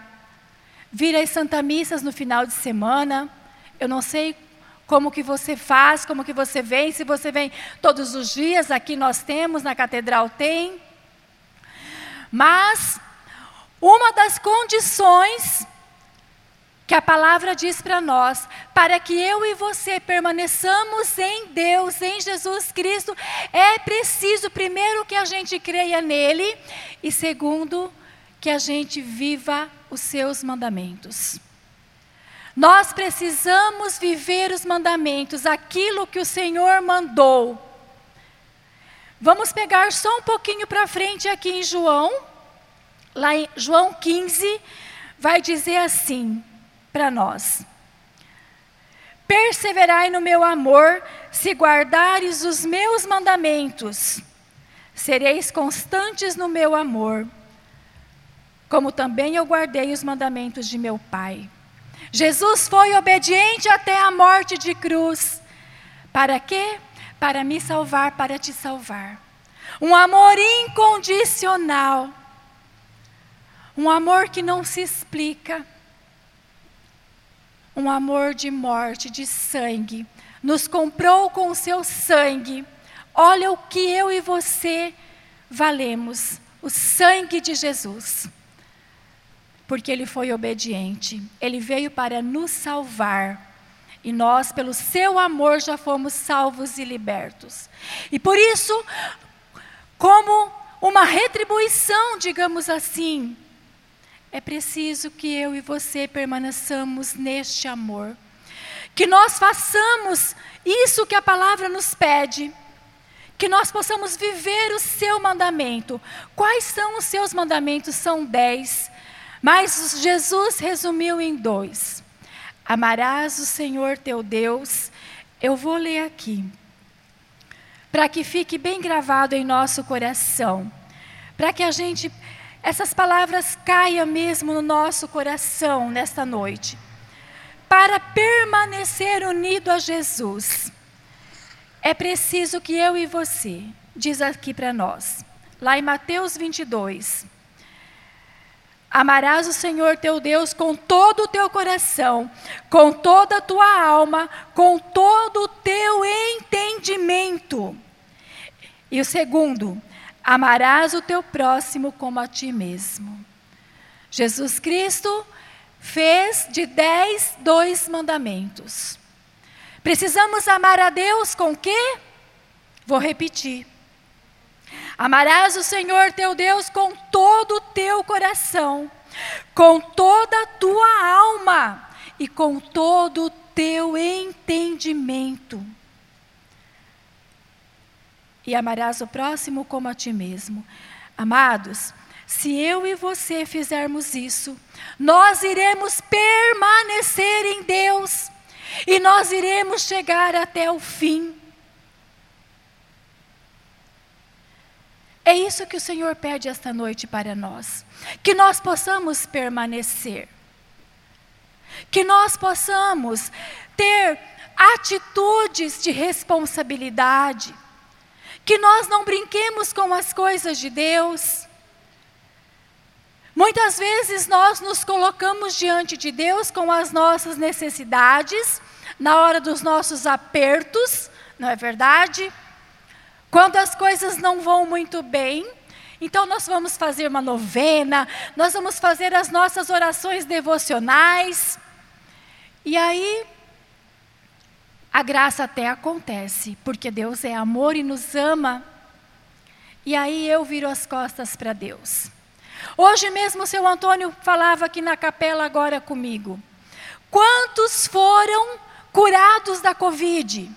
Vir às Santa Missas no final de semana. Eu não sei como que você faz, como que você vem, se você vem todos os dias, aqui nós temos, na catedral tem. Mas uma das condições que a palavra diz para nós, para que eu e você permaneçamos em Deus, em Jesus Cristo, é preciso, primeiro, que a gente creia nele, e segundo, que a gente viva os seus mandamentos. Nós precisamos viver os mandamentos, aquilo que o Senhor mandou. Vamos pegar só um pouquinho para frente aqui em João, lá em João 15, vai dizer assim para nós: Perseverai no meu amor, se guardares os meus mandamentos, sereis constantes no meu amor, como também eu guardei os mandamentos de meu Pai. Jesus foi obediente até a morte de cruz. Para quê? Para me salvar, para te salvar. Um amor incondicional. Um amor que não se explica. Um amor de morte, de sangue. Nos comprou com o seu sangue. Olha o que eu e você valemos: o sangue de Jesus porque ele foi obediente. Ele veio para nos salvar. E nós, pelo seu amor, já fomos salvos e libertos. E por isso, como uma retribuição, digamos assim, é preciso que eu e você permaneçamos neste amor. Que nós façamos isso que a palavra nos pede. Que nós possamos viver o seu mandamento. Quais são os seus mandamentos? São dez. Mas Jesus resumiu em dois: Amarás o Senhor teu Deus. Eu vou ler aqui, para que fique bem gravado em nosso coração, para que a gente, essas palavras caiam mesmo no nosso coração nesta noite. Para permanecer unido a Jesus, é preciso que eu e você, diz aqui para nós, lá em Mateus 22, Amarás o Senhor teu Deus com todo o teu coração, com toda a tua alma, com todo o teu entendimento. E o segundo, amarás o teu próximo como a ti mesmo. Jesus Cristo fez de dez dois mandamentos. Precisamos amar a Deus com quê? Vou repetir. Amarás o Senhor teu Deus com todo o teu coração, com toda a tua alma e com todo o teu entendimento. E amarás o próximo como a ti mesmo. Amados, se eu e você fizermos isso, nós iremos permanecer em Deus e nós iremos chegar até o fim. É isso que o Senhor pede esta noite para nós. Que nós possamos permanecer. Que nós possamos ter atitudes de responsabilidade. Que nós não brinquemos com as coisas de Deus. Muitas vezes nós nos colocamos diante de Deus com as nossas necessidades, na hora dos nossos apertos, não é verdade? Quando as coisas não vão muito bem, Então nós vamos fazer uma novena, nós vamos fazer as nossas orações devocionais. E aí a graça até acontece, porque Deus é amor e nos ama. E aí eu viro as costas para Deus. Hoje mesmo o seu Antônio falava aqui na capela agora comigo. Quantos foram curados da Covid?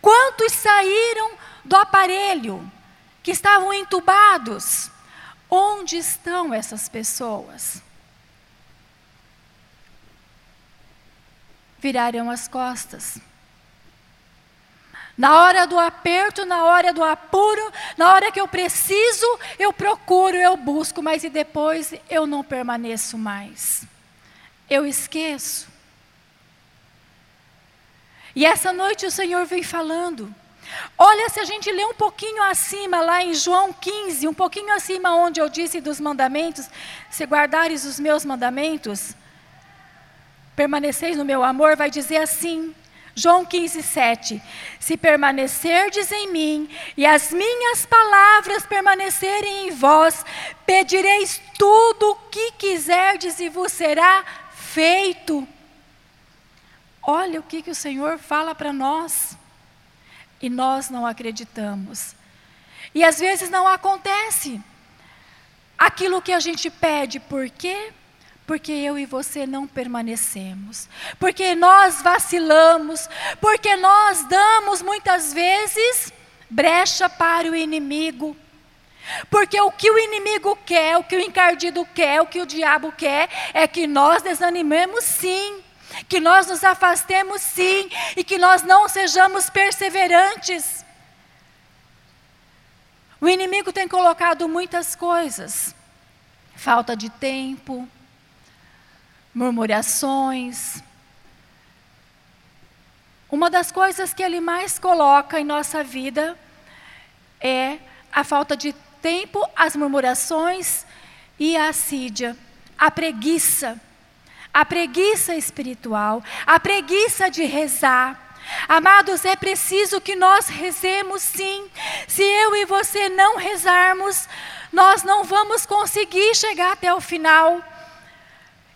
Quantos saíram do aparelho? Que estavam entubados? Onde estão essas pessoas? Viraram as costas. Na hora do aperto, na hora do apuro, na hora que eu preciso, eu procuro, eu busco, mas e depois eu não permaneço mais. Eu esqueço. E essa noite o Senhor vem falando. Olha, se a gente ler um pouquinho acima, lá em João 15, um pouquinho acima onde eu disse dos mandamentos, se guardares os meus mandamentos, permaneceis no meu amor, vai dizer assim, João 15, 7. Se permanecerdes em mim e as minhas palavras permanecerem em vós, pedireis tudo o que quiserdes e vos será feito. Olha o que, que o Senhor fala para nós. E nós não acreditamos. E às vezes não acontece aquilo que a gente pede, por quê? Porque eu e você não permanecemos, porque nós vacilamos, porque nós damos muitas vezes brecha para o inimigo. Porque o que o inimigo quer, o que o encardido quer, o que o diabo quer, é que nós desanimemos sim que nós nos afastemos sim e que nós não sejamos perseverantes. O inimigo tem colocado muitas coisas: falta de tempo, murmurações. Uma das coisas que ele mais coloca em nossa vida é a falta de tempo, as murmurações e a assídia, a preguiça a preguiça espiritual, a preguiça de rezar. Amados, é preciso que nós rezemos sim. Se eu e você não rezarmos, nós não vamos conseguir chegar até o final.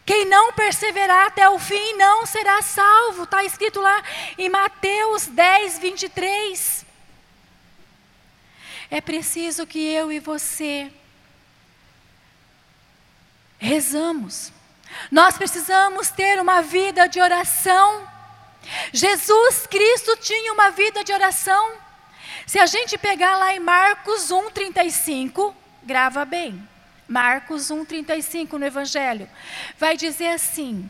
Quem não perseverar até o fim não será salvo. Está escrito lá em Mateus 10, 23. É preciso que eu e você rezamos. Nós precisamos ter uma vida de oração. Jesus Cristo tinha uma vida de oração. Se a gente pegar lá em Marcos 1:35, grava bem. Marcos 1:35 no evangelho, vai dizer assim: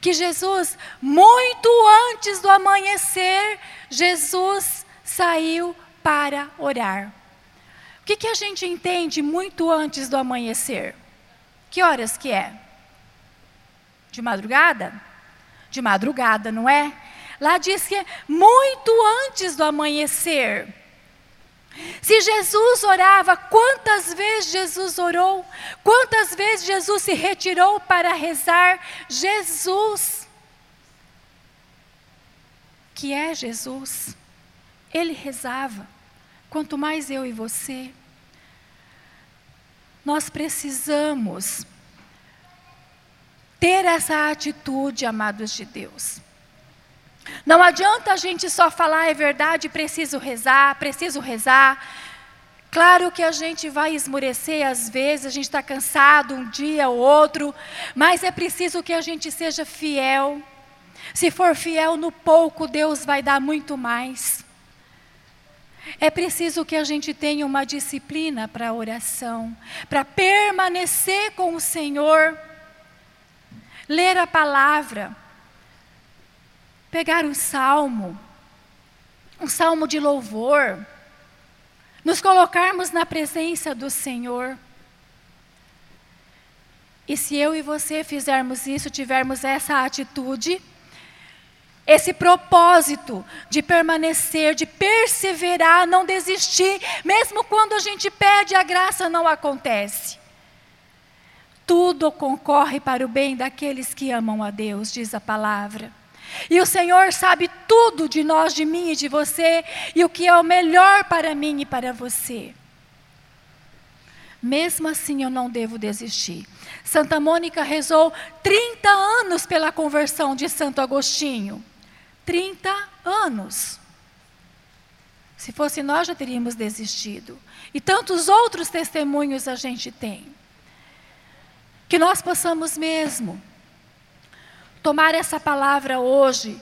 que Jesus, muito antes do amanhecer, Jesus saiu para orar. O que, que a gente entende muito antes do amanhecer? Que horas que é? De madrugada? De madrugada, não é? Lá diz que é muito antes do amanhecer. Se Jesus orava, quantas vezes Jesus orou? Quantas vezes Jesus se retirou para rezar? Jesus, que é Jesus, ele rezava. Quanto mais eu e você, nós precisamos ter essa atitude, amados de Deus. Não adianta a gente só falar é verdade, preciso rezar, preciso rezar. Claro que a gente vai esmurecer às vezes, a gente está cansado um dia ou outro, mas é preciso que a gente seja fiel. Se for fiel no pouco, Deus vai dar muito mais. É preciso que a gente tenha uma disciplina para a oração, para permanecer com o Senhor ler a palavra, pegar um salmo, um salmo de louvor, nos colocarmos na presença do Senhor. E se eu e você fizermos isso, tivermos essa atitude, esse propósito de permanecer, de perseverar, não desistir, mesmo quando a gente pede, a graça não acontece. Tudo concorre para o bem daqueles que amam a Deus, diz a palavra. E o Senhor sabe tudo de nós, de mim e de você, e o que é o melhor para mim e para você. Mesmo assim, eu não devo desistir. Santa Mônica rezou 30 anos pela conversão de Santo Agostinho. 30 anos. Se fosse nós, já teríamos desistido. E tantos outros testemunhos a gente tem. Que nós possamos mesmo tomar essa palavra hoje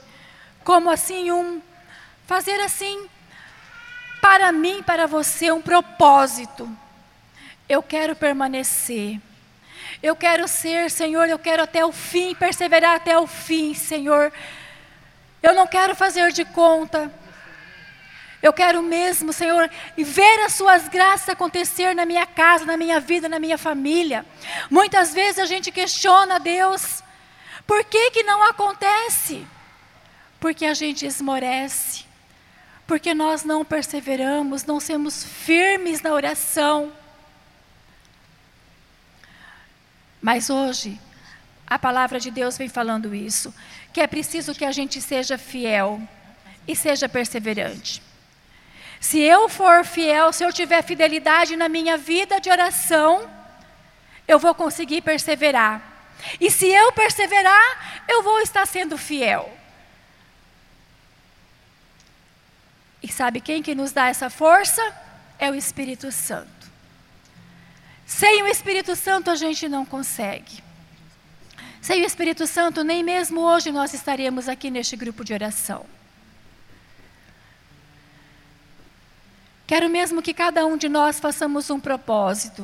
como assim um fazer assim para mim, para você um propósito. Eu quero permanecer. Eu quero ser, Senhor, eu quero até o fim, perseverar até o fim, Senhor. Eu não quero fazer de conta. Eu quero mesmo, Senhor, ver as Suas graças acontecer na minha casa, na minha vida, na minha família. Muitas vezes a gente questiona Deus, por que, que não acontece? Porque a gente esmorece, porque nós não perseveramos, não somos firmes na oração. Mas hoje, a palavra de Deus vem falando isso, que é preciso que a gente seja fiel e seja perseverante. Se eu for fiel, se eu tiver fidelidade na minha vida de oração, eu vou conseguir perseverar. E se eu perseverar, eu vou estar sendo fiel. E sabe quem que nos dá essa força? É o Espírito Santo. Sem o Espírito Santo a gente não consegue. Sem o Espírito Santo, nem mesmo hoje nós estaríamos aqui neste grupo de oração. Quero mesmo que cada um de nós façamos um propósito.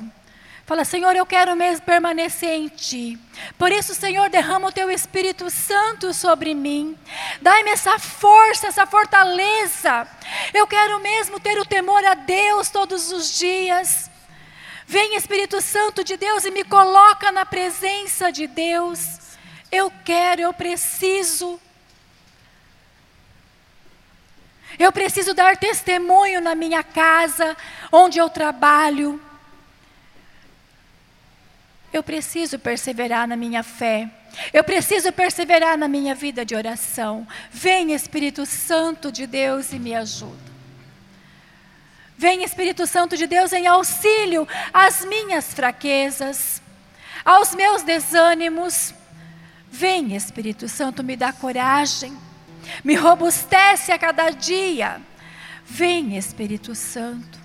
Fala, Senhor, eu quero mesmo permanecer em Ti. Por isso, Senhor, derrama o Teu Espírito Santo sobre mim. Dai-me essa força, essa fortaleza. Eu quero mesmo ter o temor a Deus todos os dias. Vem, Espírito Santo de Deus, e me coloca na presença de Deus. Eu quero, eu preciso. Eu preciso dar testemunho na minha casa, onde eu trabalho. Eu preciso perseverar na minha fé. Eu preciso perseverar na minha vida de oração. Vem, Espírito Santo de Deus, e me ajuda. Vem, Espírito Santo de Deus, em auxílio às minhas fraquezas, aos meus desânimos. Vem, Espírito Santo, me dá coragem, me robustece a cada dia. Vem, Espírito Santo.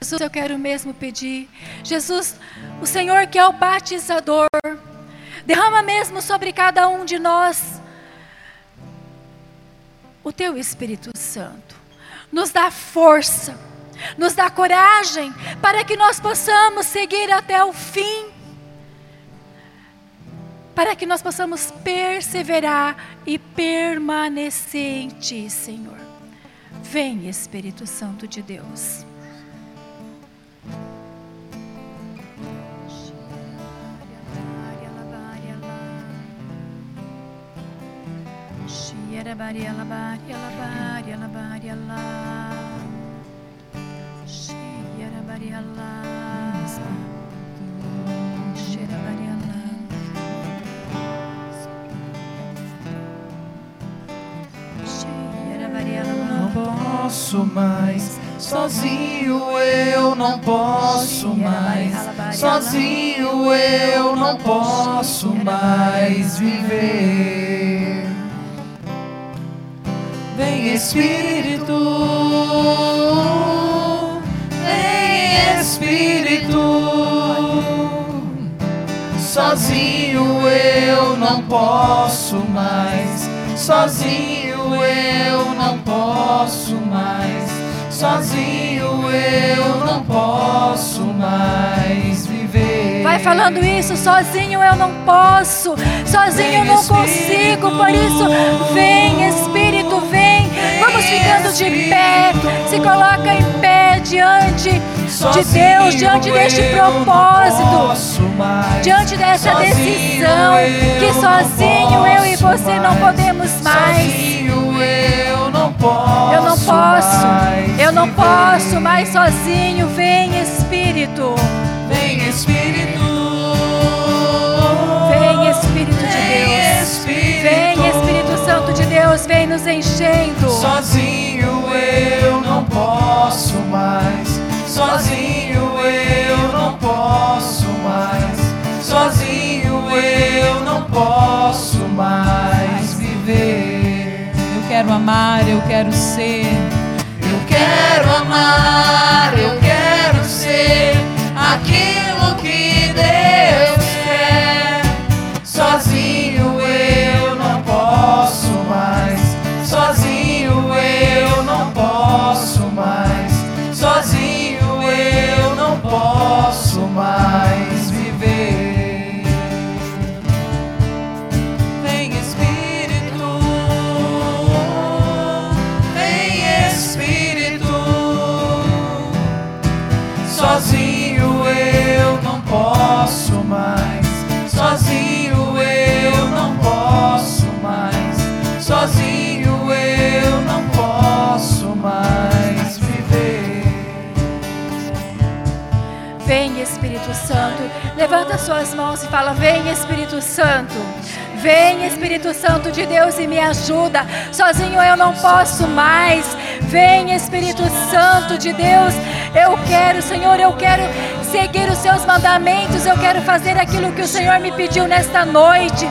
Jesus, eu quero mesmo pedir, Jesus, o Senhor que é o batizador, derrama mesmo sobre cada um de nós o teu Espírito Santo, nos dá força, nos dá coragem para que nós possamos seguir até o fim, para que nós possamos perseverar e permanecer em Ti, Senhor. Vem, Espírito Santo de Deus. Yara Não posso mais, sozinho eu não posso mais, sozinho eu não posso mais viver. Vem Espírito, vem Espírito. Sozinho eu não posso mais, sozinho eu não posso mais, sozinho eu não posso mais viver. Vai falando isso, sozinho eu não posso, sozinho eu não consigo, por isso vem Espírito, vem. Vamos ficando de pé, se coloca em pé diante de Deus, diante deste propósito, diante dessa decisão que sozinho eu e você não podemos mais. Eu não posso, Eu não posso, eu não posso mais sozinho. Vem Espírito, Vem Espírito, vem Espírito de Deus. Vem Espírito Santo de Deus, vem nos enchendo. Sozinho eu não posso mais, Sozinho eu não posso mais, sozinho eu não posso mais viver. Eu quero amar, eu quero ser. Eu quero amar, eu quero ser aquilo Vem Espírito Santo. Levanta suas mãos e fala: Vem Espírito Santo. Vem Espírito Santo de Deus e me ajuda. Sozinho eu não posso mais. Vem Espírito Santo de Deus. Eu quero, Senhor, eu quero seguir os seus mandamentos. Eu quero fazer aquilo que o Senhor me pediu nesta noite.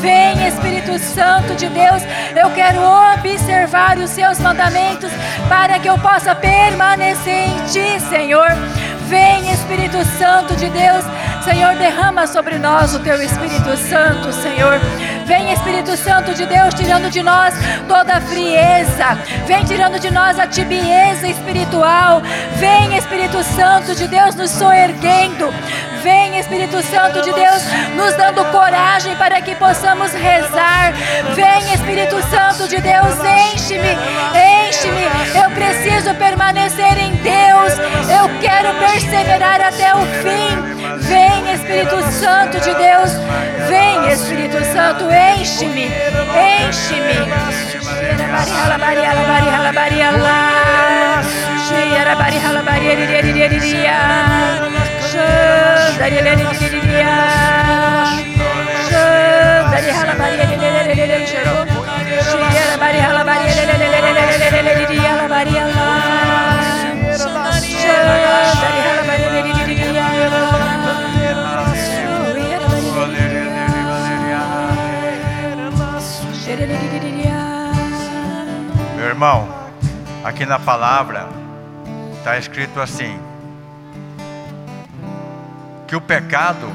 Vem Espírito Santo de Deus. Eu quero observar os seus mandamentos para que eu possa permanecer em ti, Senhor. Vem Espírito Santo de Deus. Senhor, derrama sobre nós o teu Espírito Santo, Senhor. Vem Espírito Santo de Deus, tirando de nós toda a frieza. Vem tirando de nós a tibieza espiritual. Vem Espírito Santo de Deus nos soerguendo. Vem Espírito Santo de Deus nos dando coragem para que possamos rezar. Vem Espírito Santo de Deus, enche-me, enche-me. Eu preciso permanecer em Deus. Eu quero perseverar até o fim. Vem Espírito Santo de Deus. Vem Espírito Santo, enche-me, enche-me. Maria lá, Maria lá, Meu irmão, aqui na palavra está escrito assim: que o pecado,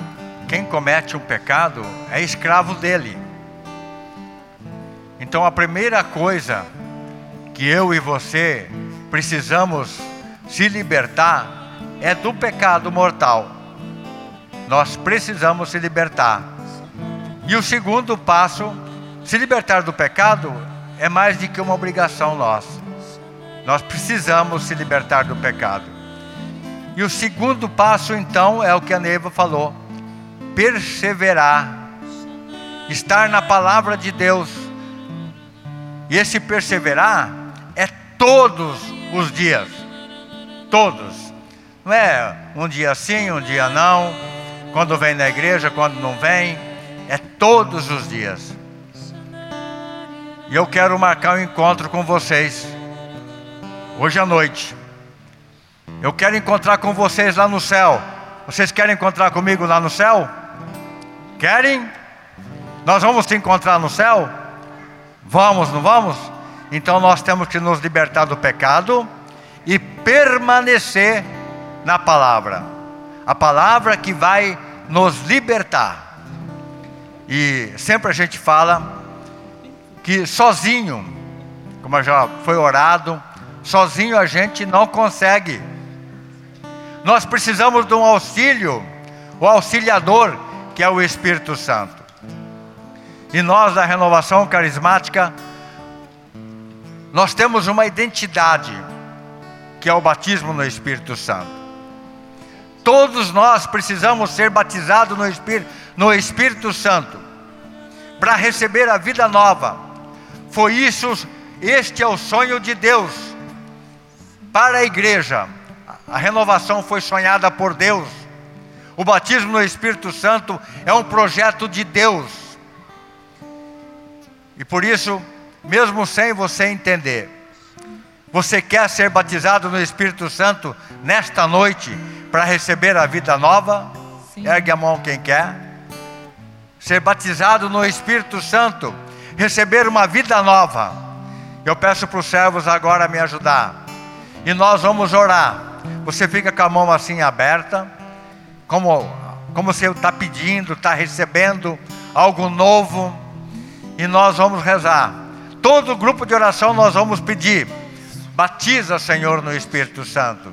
quem comete um pecado, é escravo dele. Então a primeira coisa que eu e você precisamos se libertar é do pecado mortal. Nós precisamos se libertar. E o segundo passo, se libertar do pecado, é mais do que uma obrigação nossa. Nós precisamos se libertar do pecado. E o segundo passo, então, é o que a Neiva falou: perseverar, estar na palavra de Deus. E esse perseverar é todos os dias, todos. Não é um dia sim, um dia não, quando vem na igreja, quando não vem, é todos os dias. E eu quero marcar um encontro com vocês hoje à noite. Eu quero encontrar com vocês lá no céu. Vocês querem encontrar comigo lá no céu? Querem? Nós vamos te encontrar no céu? Vamos, não vamos? Então nós temos que nos libertar do pecado e permanecer na palavra. A palavra que vai nos libertar. E sempre a gente fala que sozinho, como já foi orado, sozinho a gente não consegue. Nós precisamos de um auxílio, o auxiliador, que é o Espírito Santo. E nós da renovação carismática, nós temos uma identidade, que é o batismo no Espírito Santo. Todos nós precisamos ser batizados no Espírito, no Espírito Santo, para receber a vida nova. Foi isso, este é o sonho de Deus para a igreja. A renovação foi sonhada por Deus. O batismo no Espírito Santo é um projeto de Deus. E por isso, mesmo sem você entender, você quer ser batizado no Espírito Santo nesta noite para receber a vida nova? Sim. Ergue a mão quem quer. Ser batizado no Espírito Santo, receber uma vida nova. Eu peço para os servos agora me ajudar. E nós vamos orar. Você fica com a mão assim aberta, como, como você está pedindo, está recebendo algo novo. E nós vamos rezar. Todo grupo de oração nós vamos pedir. Batiza, Senhor, no Espírito Santo.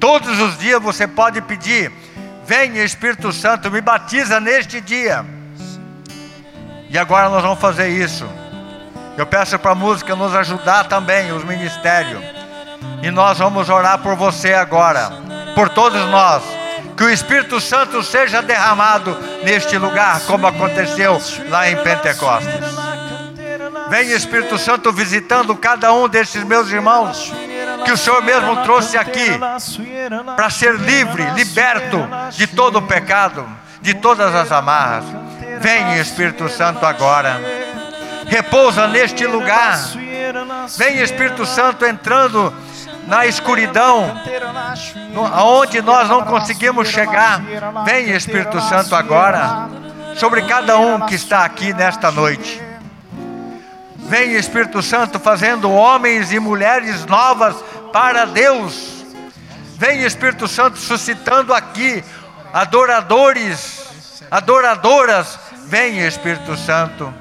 Todos os dias você pode pedir. Venha, Espírito Santo, me batiza neste dia. E agora nós vamos fazer isso. Eu peço para a música nos ajudar também, os ministérios. E nós vamos orar por você agora, por todos nós. Que o Espírito Santo seja derramado neste lugar, como aconteceu lá em Pentecostes. Vem Espírito Santo visitando cada um desses meus irmãos que o Senhor mesmo trouxe aqui para ser livre, liberto de todo o pecado, de todas as amarras. Vem Espírito Santo agora repousa neste lugar. Vem Espírito Santo entrando na escuridão, aonde nós não conseguimos chegar. Vem Espírito Santo agora sobre cada um que está aqui nesta noite. Vem Espírito Santo fazendo homens e mulheres novas para Deus. Vem Espírito Santo suscitando aqui adoradores, adoradoras. Vem Espírito Santo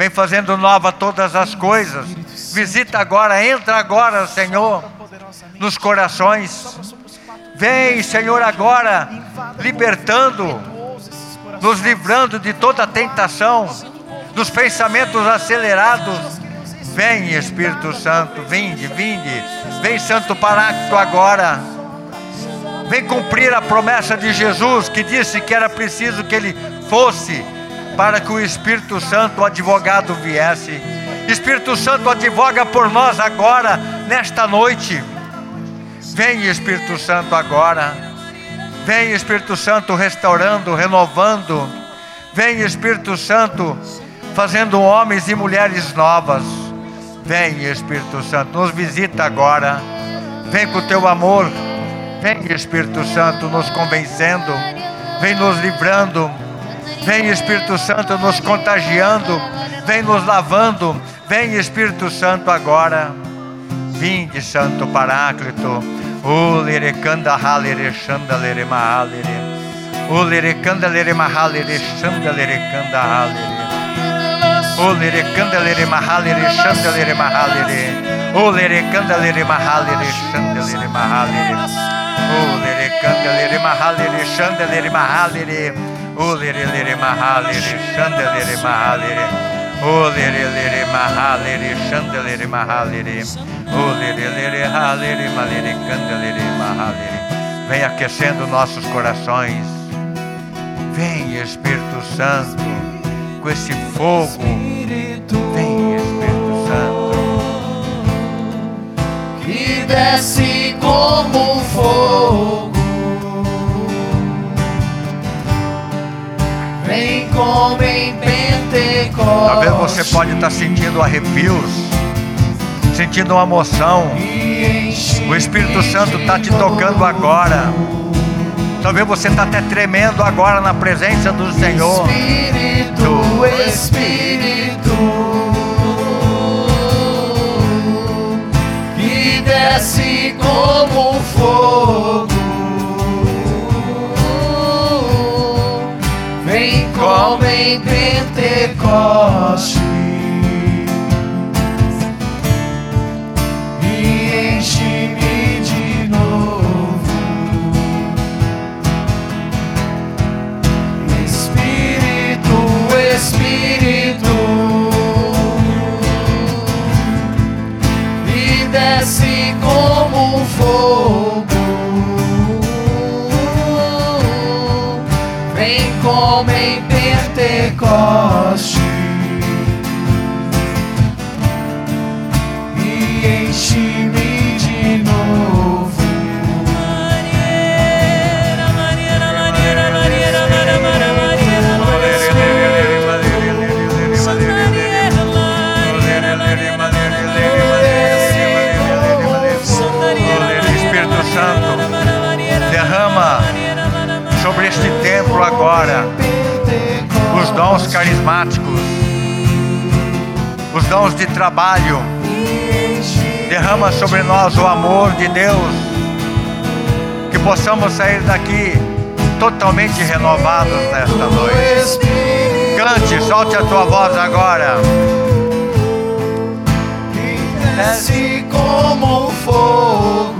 vem fazendo nova todas as coisas. Visita agora, entra agora, Senhor, nos corações. Vem, Senhor, agora, libertando, nos livrando de toda tentação, dos pensamentos acelerados. Vem, Espírito Santo, vinde, vinde. Vem, Santo Paráclito, agora. Vem cumprir a promessa de Jesus que disse que era preciso que ele fosse para que o Espírito Santo, o advogado, viesse. Espírito Santo, advoga por nós agora, nesta noite. Vem, Espírito Santo, agora. Vem, Espírito Santo, restaurando, renovando. Vem, Espírito Santo, fazendo homens e mulheres novas. Vem, Espírito Santo, nos visita agora. Vem com o teu amor. Vem, Espírito Santo, nos convencendo. Vem nos livrando Vem Espírito Santo nos contagiando, vem nos lavando. Vem Espírito Santo agora. Vinde, Santo Paráclito. O lerecanda halere shanda lere mahalere. O lerecanda lere mahalere shanda lerecanda halere. O lerecanda lere mahalere shanda lere mahalere. O lerecanda lere mahalere shanda lere mahalere. O lerecanda lere mahalere shanda lere mahalere. O lere lere mahalere chandelere mahalere. O lere lere mahalere chandelere mahalere. O lere lere halere malere candelere mahalere. Vem aquecendo nossos corações. Vem Espírito Santo com esse fogo. Vem Espírito Santo. Que desce como fogo Vem como em Pentecostes. Talvez você pode estar sentindo arrepios, sentindo uma emoção. O Espírito Santo está te tocando agora. Talvez você está até tremendo agora na presença do Senhor. Espírito, Espírito, que desce como fogo. Como em Pentecoste. E enche-me de novo, Espírito, Espírito, e desce como fogo. Vem como dons carismáticos, os dons de trabalho, Derrama sobre nós o amor de Deus. Que possamos sair daqui totalmente renovados nesta noite. Cante, solte a tua voz agora. Desce como fogo.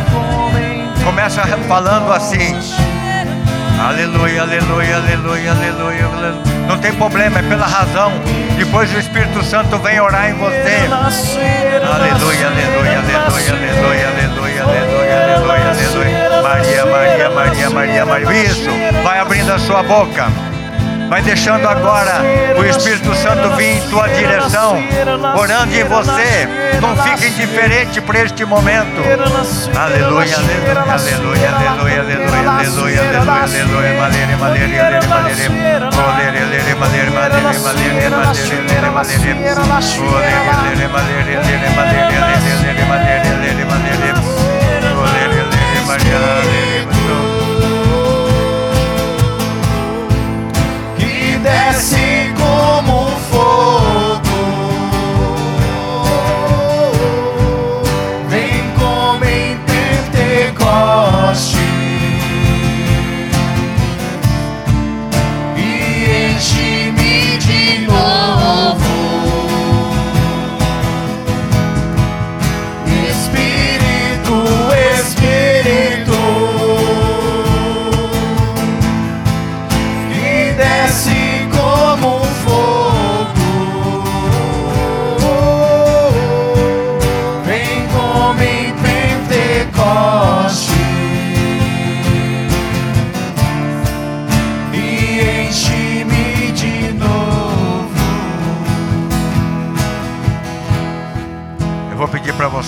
Começa falando assim. Aleluia, aleluia, aleluia, aleluia, aleluia. Não tem problema, é pela razão. Depois o Espírito Santo vem orar em você. Aleluia, aleluia, aleluia, aleluia, aleluia, aleluia, aleluia, aleluia. Maria, Maria, Maria, Maria, Maria. Isso, vai abrindo a sua boca. Vai deixando agora o Espírito Santo vir em tua direção, orando em você. Não fique indiferente para este momento. Aleluia, aleluia, aleluia, aleluia, aleluia, aleluia, aleluia, aleluia, malere, malere, malere, malere, olere, lere, malere, malere, malere, malere, lere, malere, olere, lere, malere, lere, malere, lere, desce como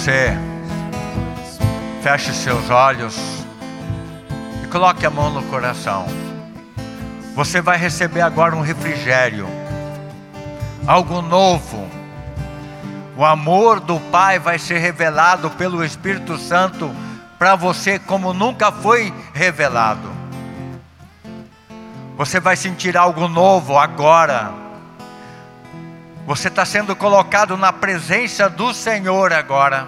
você, feche seus olhos e coloque a mão no coração. Você vai receber agora um refrigério, algo novo. O amor do Pai vai ser revelado pelo Espírito Santo para você como nunca foi revelado. Você vai sentir algo novo agora. Você está sendo colocado na presença do Senhor agora.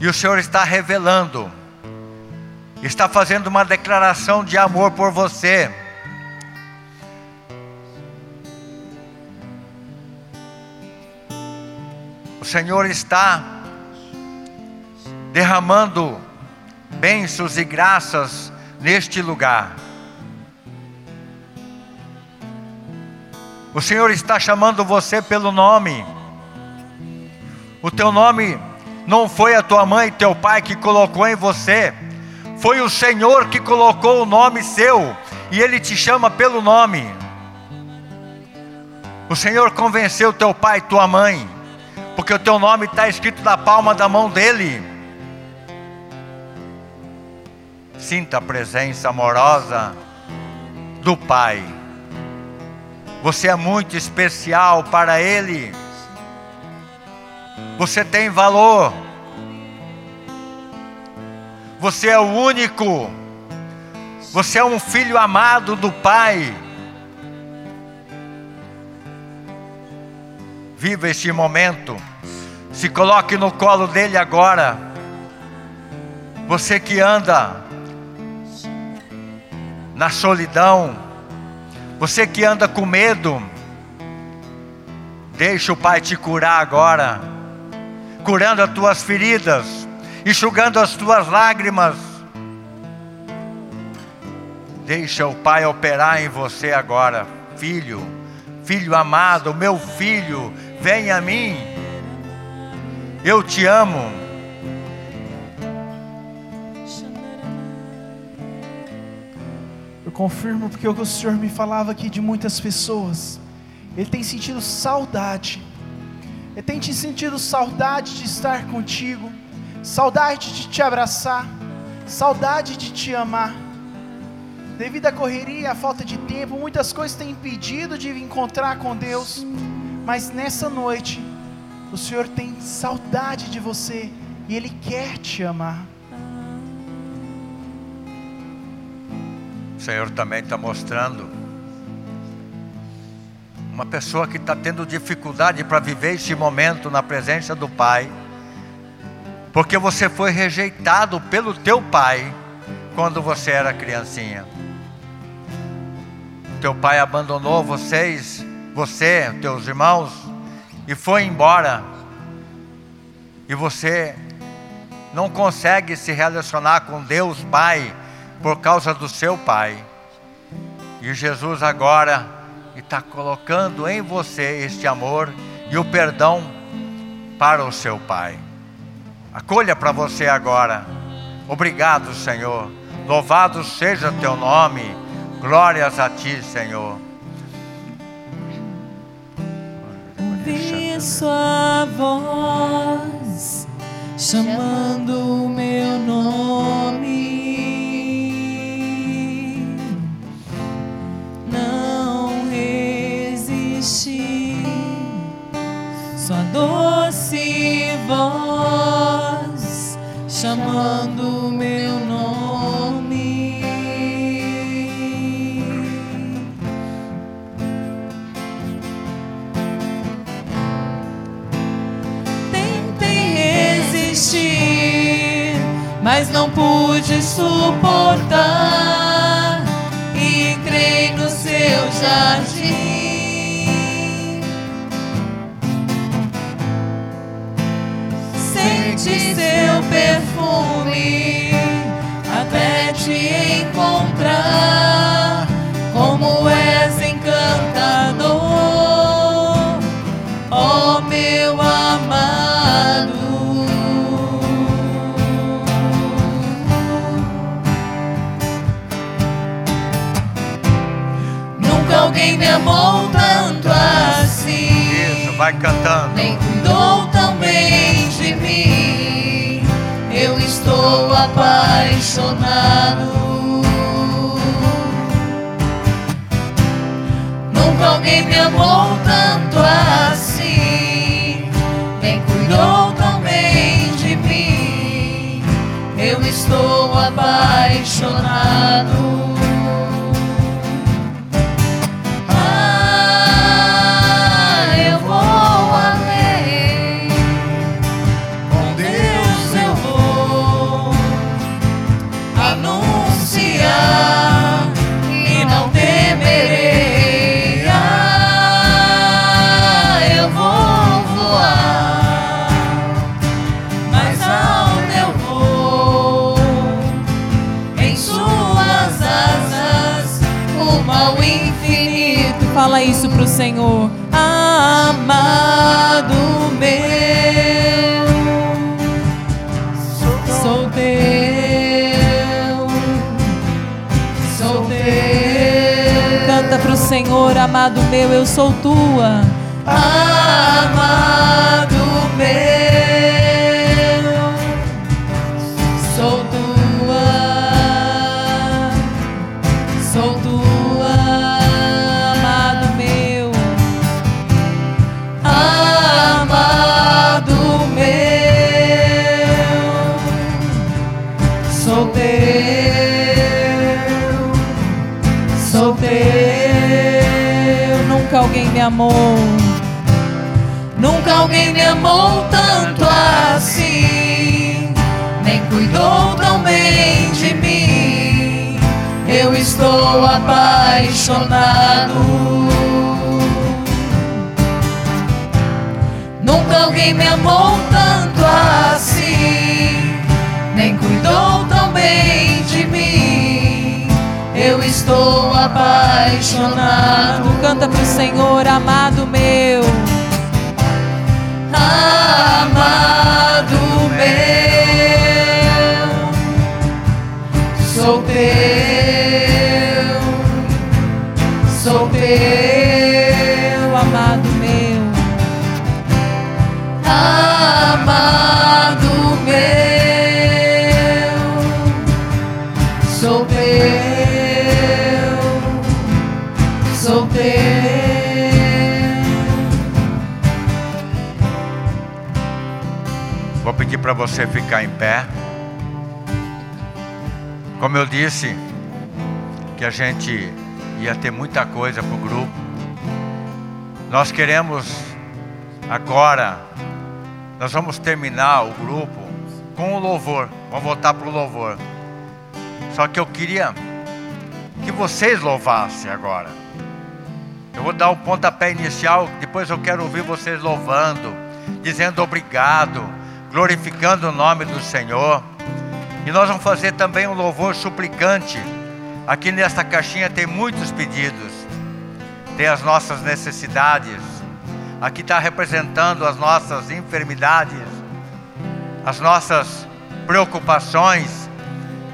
E o Senhor está revelando, está fazendo uma declaração de amor por você. O Senhor está derramando bênçãos e graças neste lugar. O Senhor está chamando você pelo nome. O teu nome não foi a tua mãe e teu pai que colocou em você, foi o Senhor que colocou o nome seu e Ele te chama pelo nome. O Senhor convenceu teu pai e tua mãe, porque o teu nome está escrito na palma da mão dele. Sinta a presença amorosa do Pai. Você é muito especial para Ele. Você tem valor. Você é o único. Você é um filho amado do Pai. Viva este momento. Se coloque no colo dele agora. Você que anda na solidão, você que anda com medo, deixa o Pai te curar agora, curando as tuas feridas, enxugando as tuas lágrimas. Deixa o Pai operar em você agora, filho, filho amado, meu filho, vem a mim. Eu te amo. Confirmo porque o Senhor me falava aqui de muitas pessoas ele tem sentido saudade. Ele tem te sentido saudade de estar contigo, saudade de te abraçar, saudade de te amar. Devido à correria, à falta de tempo, muitas coisas têm impedido de encontrar com Deus. Mas nessa noite, o Senhor tem saudade de você e Ele quer te amar. O Senhor também está mostrando uma pessoa que está tendo dificuldade para viver este momento na presença do Pai, porque você foi rejeitado pelo teu pai quando você era criancinha. Teu pai abandonou vocês, você, teus irmãos, e foi embora. E você não consegue se relacionar com Deus Pai por causa do seu pai. E Jesus agora está colocando em você este amor e o perdão para o seu pai. Acolha para você agora. Obrigado, Senhor. Louvado seja teu nome. Glórias a ti, Senhor. Sua voz chamando o meu nome. Não resisti, sua doce voz chamando meu nome. Tentei resistir, mas não pude suportar. Seu jardim. Sente seu perfume até te encontrar. Amou tanto assim. Isso, vai cantando. Nem cuidou tão bem de mim. Eu estou apaixonado. Nunca alguém me amou tanto assim. Nem cuidou tão bem de mim. Eu estou apaixonado. Senhor, amado meu, sou teu, sou teu. Canta pro Senhor, amado meu, eu sou tua, amado Nunca alguém me amou tanto assim, nem cuidou tão bem de mim. Eu estou apaixonado. Nunca alguém me amou tanto assim, estou apaixonado. Canta pro Senhor, amado meu amado para você ficar em pé. Como eu disse, que a gente ia ter muita coisa para o grupo. Nós queremos agora, nós vamos terminar o grupo com o louvor. Vamos voltar para o louvor. Só que eu queria que vocês louvassem agora. Eu vou dar o pontapé inicial, depois eu quero ouvir vocês louvando, dizendo obrigado, glorificando o nome do Senhor. E nós vamos fazer também um louvor suplicante. Aqui nesta caixinha tem muitos pedidos, tem as nossas necessidades. Aqui está representando as nossas enfermidades, as nossas preocupações.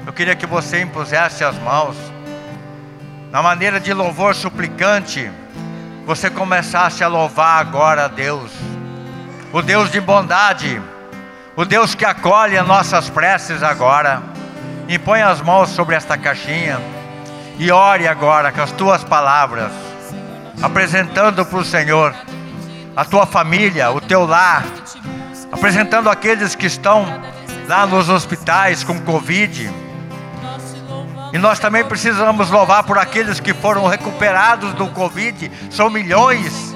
Eu queria que você impusesse as mãos. Na maneira de louvor suplicante, você começasse a louvar agora a Deus, o Deus de bondade, o Deus que acolhe as nossas preces agora. Impõe as mãos sobre esta caixinha e ore agora com as tuas palavras, apresentando para o Senhor a tua família, o teu lar, apresentando aqueles que estão lá nos hospitais com Covid. E nós também precisamos louvar por aqueles que foram recuperados do Covid, são milhões.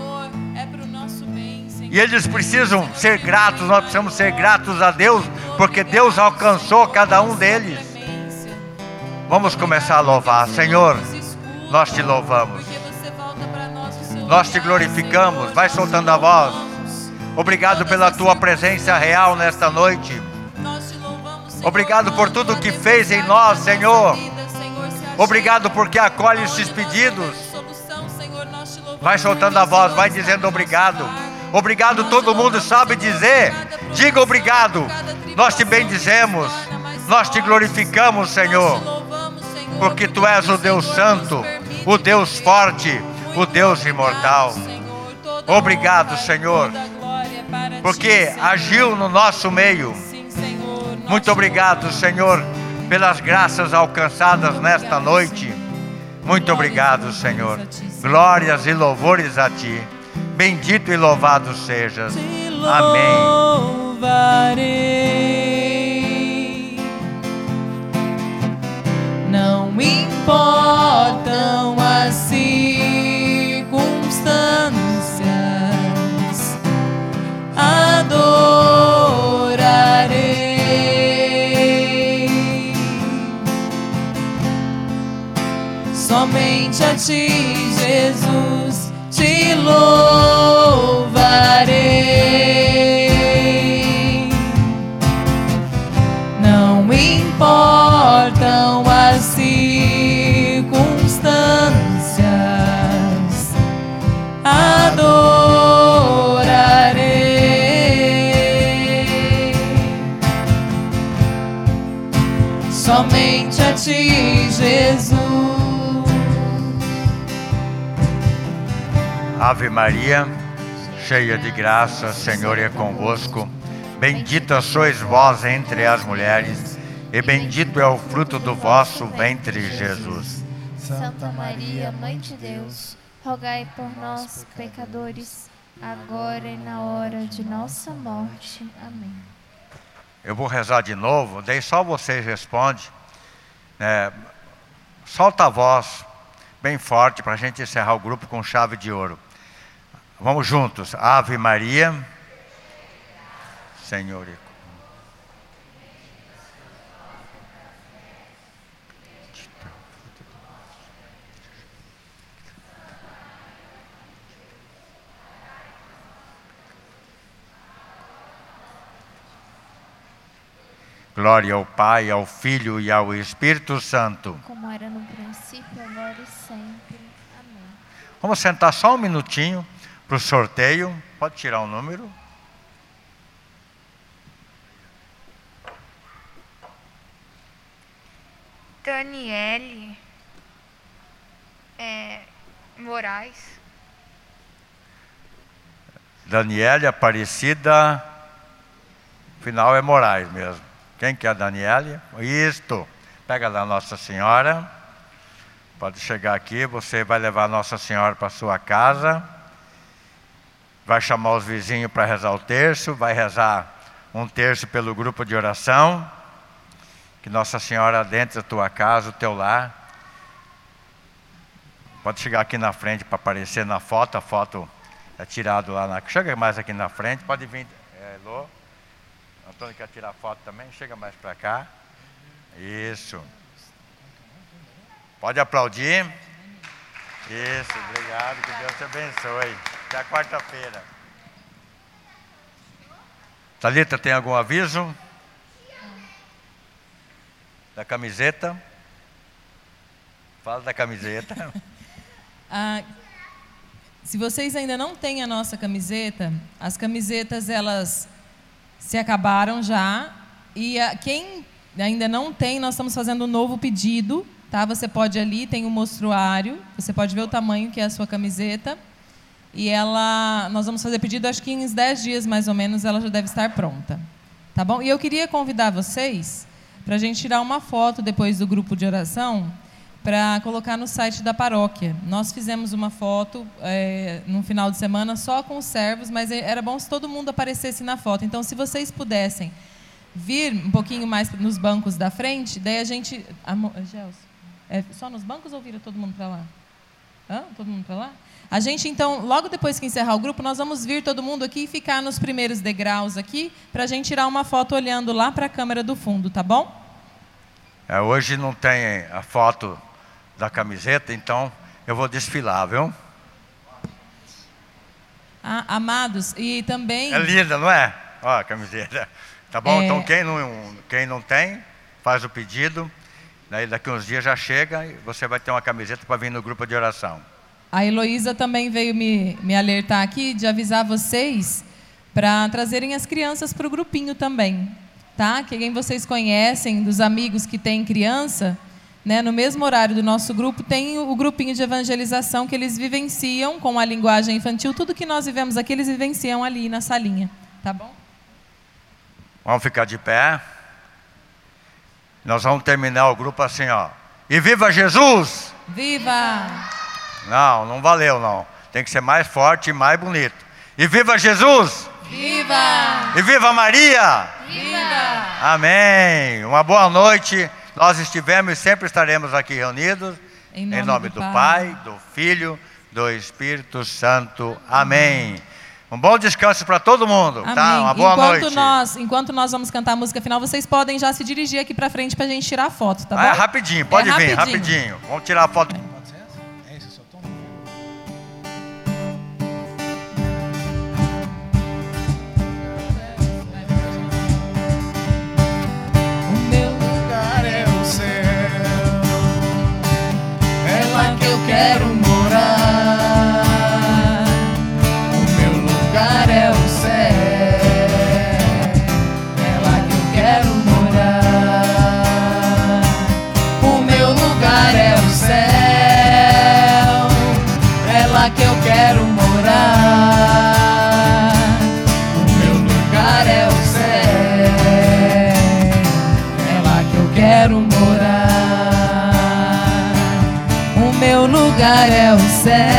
E eles precisam ser gratos, nós precisamos ser gratos a Deus, porque Deus alcançou cada um deles. Vamos começar a louvar, Senhor, nós te louvamos, nós te glorificamos. Vai soltando a voz. Obrigado pela tua presença real nesta noite. Obrigado por tudo que fez em nós, Senhor. Obrigado porque acolhe esses pedidos. Vai soltando a voz, vai dizendo obrigado. Obrigado, todo mundo sabe dizer. Diga obrigado. Nós te bendizemos. Nós te glorificamos, Senhor. Porque tu és o Deus Santo, o Deus forte, o Deus imortal. Obrigado, Senhor. Porque agiu no nosso meio. Muito obrigado, Senhor, pelas graças alcançadas nesta noite. Muito obrigado, Senhor. Glórias e louvores a ti. Bendito e louvado sejas. Amém. Não importam as circunstâncias, adorarei somente a ti, Jesus Ave Maria, cheia de graça, Senhor é convosco. Bendita sois vós entre as mulheres, e bendito é o fruto do vosso ventre, Jesus. Santa Maria, Mãe de Deus, rogai por nós, pecadores, agora e na hora de nossa morte. Amém. Eu vou rezar de novo, daí só vocês respondem. É, solta a voz bem forte para a gente encerrar o grupo com chave de ouro. Vamos juntos. Ave Maria. Senhor. Glória ao Pai, ao Filho e ao Espírito Santo. Como era no princípio, agora e sempre. Amém. Vamos sentar só um minutinho para o sorteio. Pode tirar o número. Daniele é, Moraes. Daniele Aparecida. Final é Moraes mesmo. Quem que é a Daniele? Isto. Pega lá Nossa Senhora. Pode chegar aqui, você vai levar Nossa Senhora para sua casa. Vai chamar os vizinhos para rezar o terço, vai rezar um terço pelo grupo de oração. Que Nossa Senhora dentro da tua casa, o teu lar. Pode chegar aqui na frente para aparecer na foto, a foto é tirada lá na. Chega mais aqui na frente, pode vir, é, Lô. Antônio quer tirar foto também, chega mais para cá. Isso. Pode aplaudir. Isso, obrigado, que Deus te abençoe. Até quarta-feira. Thalita, tem algum aviso? Da camiseta? Fala da camiseta. Ah, se vocês ainda não têm a nossa camiseta, as camisetas elas se acabaram já. E a, quem ainda não tem, nós estamos fazendo um novo pedido. Tá? Você pode ali, tem um mostruário, você pode ver o tamanho que é a sua camiseta. E ela, nós vamos fazer pedido, acho que em uns 10 dias mais ou menos ela já deve estar pronta. Tá bom? E eu queria convidar vocês para a gente tirar uma foto depois do grupo de oração para colocar no site da paróquia. Nós fizemos uma foto é, no final de semana só com os servos, mas era bom se todo mundo aparecesse na foto. Então, se vocês pudessem vir um pouquinho mais nos bancos da frente, daí a gente. Gelson, é só nos bancos ou vira todo mundo para lá? Hã? Todo mundo para lá? A gente, então, logo depois que encerrar o grupo, nós vamos vir todo mundo aqui e ficar nos primeiros degraus aqui, para a gente tirar uma foto olhando lá para a câmera do fundo, tá bom? É, hoje não tem a foto da camiseta, então eu vou desfilar, viu? Ah, amados, e também. É linda, não é? Ó, a camiseta. Tá bom? É... Então quem não, quem não tem, faz o pedido. Daí daqui uns dias já chega e você vai ter uma camiseta para vir no grupo de oração. A Heloísa também veio me, me alertar aqui de avisar vocês para trazerem as crianças para o grupinho também. Tá? Quem vocês conhecem, dos amigos que têm criança, né, no mesmo horário do nosso grupo, tem o grupinho de evangelização que eles vivenciam com a linguagem infantil. Tudo que nós vivemos aqui, eles vivenciam ali na salinha. Tá bom? Vamos ficar de pé. Nós vamos terminar o grupo assim, ó. E viva Jesus! Viva! Não, não valeu não. Tem que ser mais forte e mais bonito. E viva Jesus! Viva! E viva Maria! Viva! Amém. Uma boa noite. Nós estivemos e sempre estaremos aqui reunidos. Em nome, em nome do, do, Pai, do Filho, do Espírito Santo. Amém. Um bom descanso para todo mundo, Amém. tá? Uma boa enquanto noite. Nós, enquanto nós vamos cantar a música final, vocês podem já se dirigir aqui para frente para a gente tirar a foto, tá bom? Ah, é rapidinho, pode é vir, rapidinho. rapidinho. Vamos tirar a foto. Quero morar. É o céu,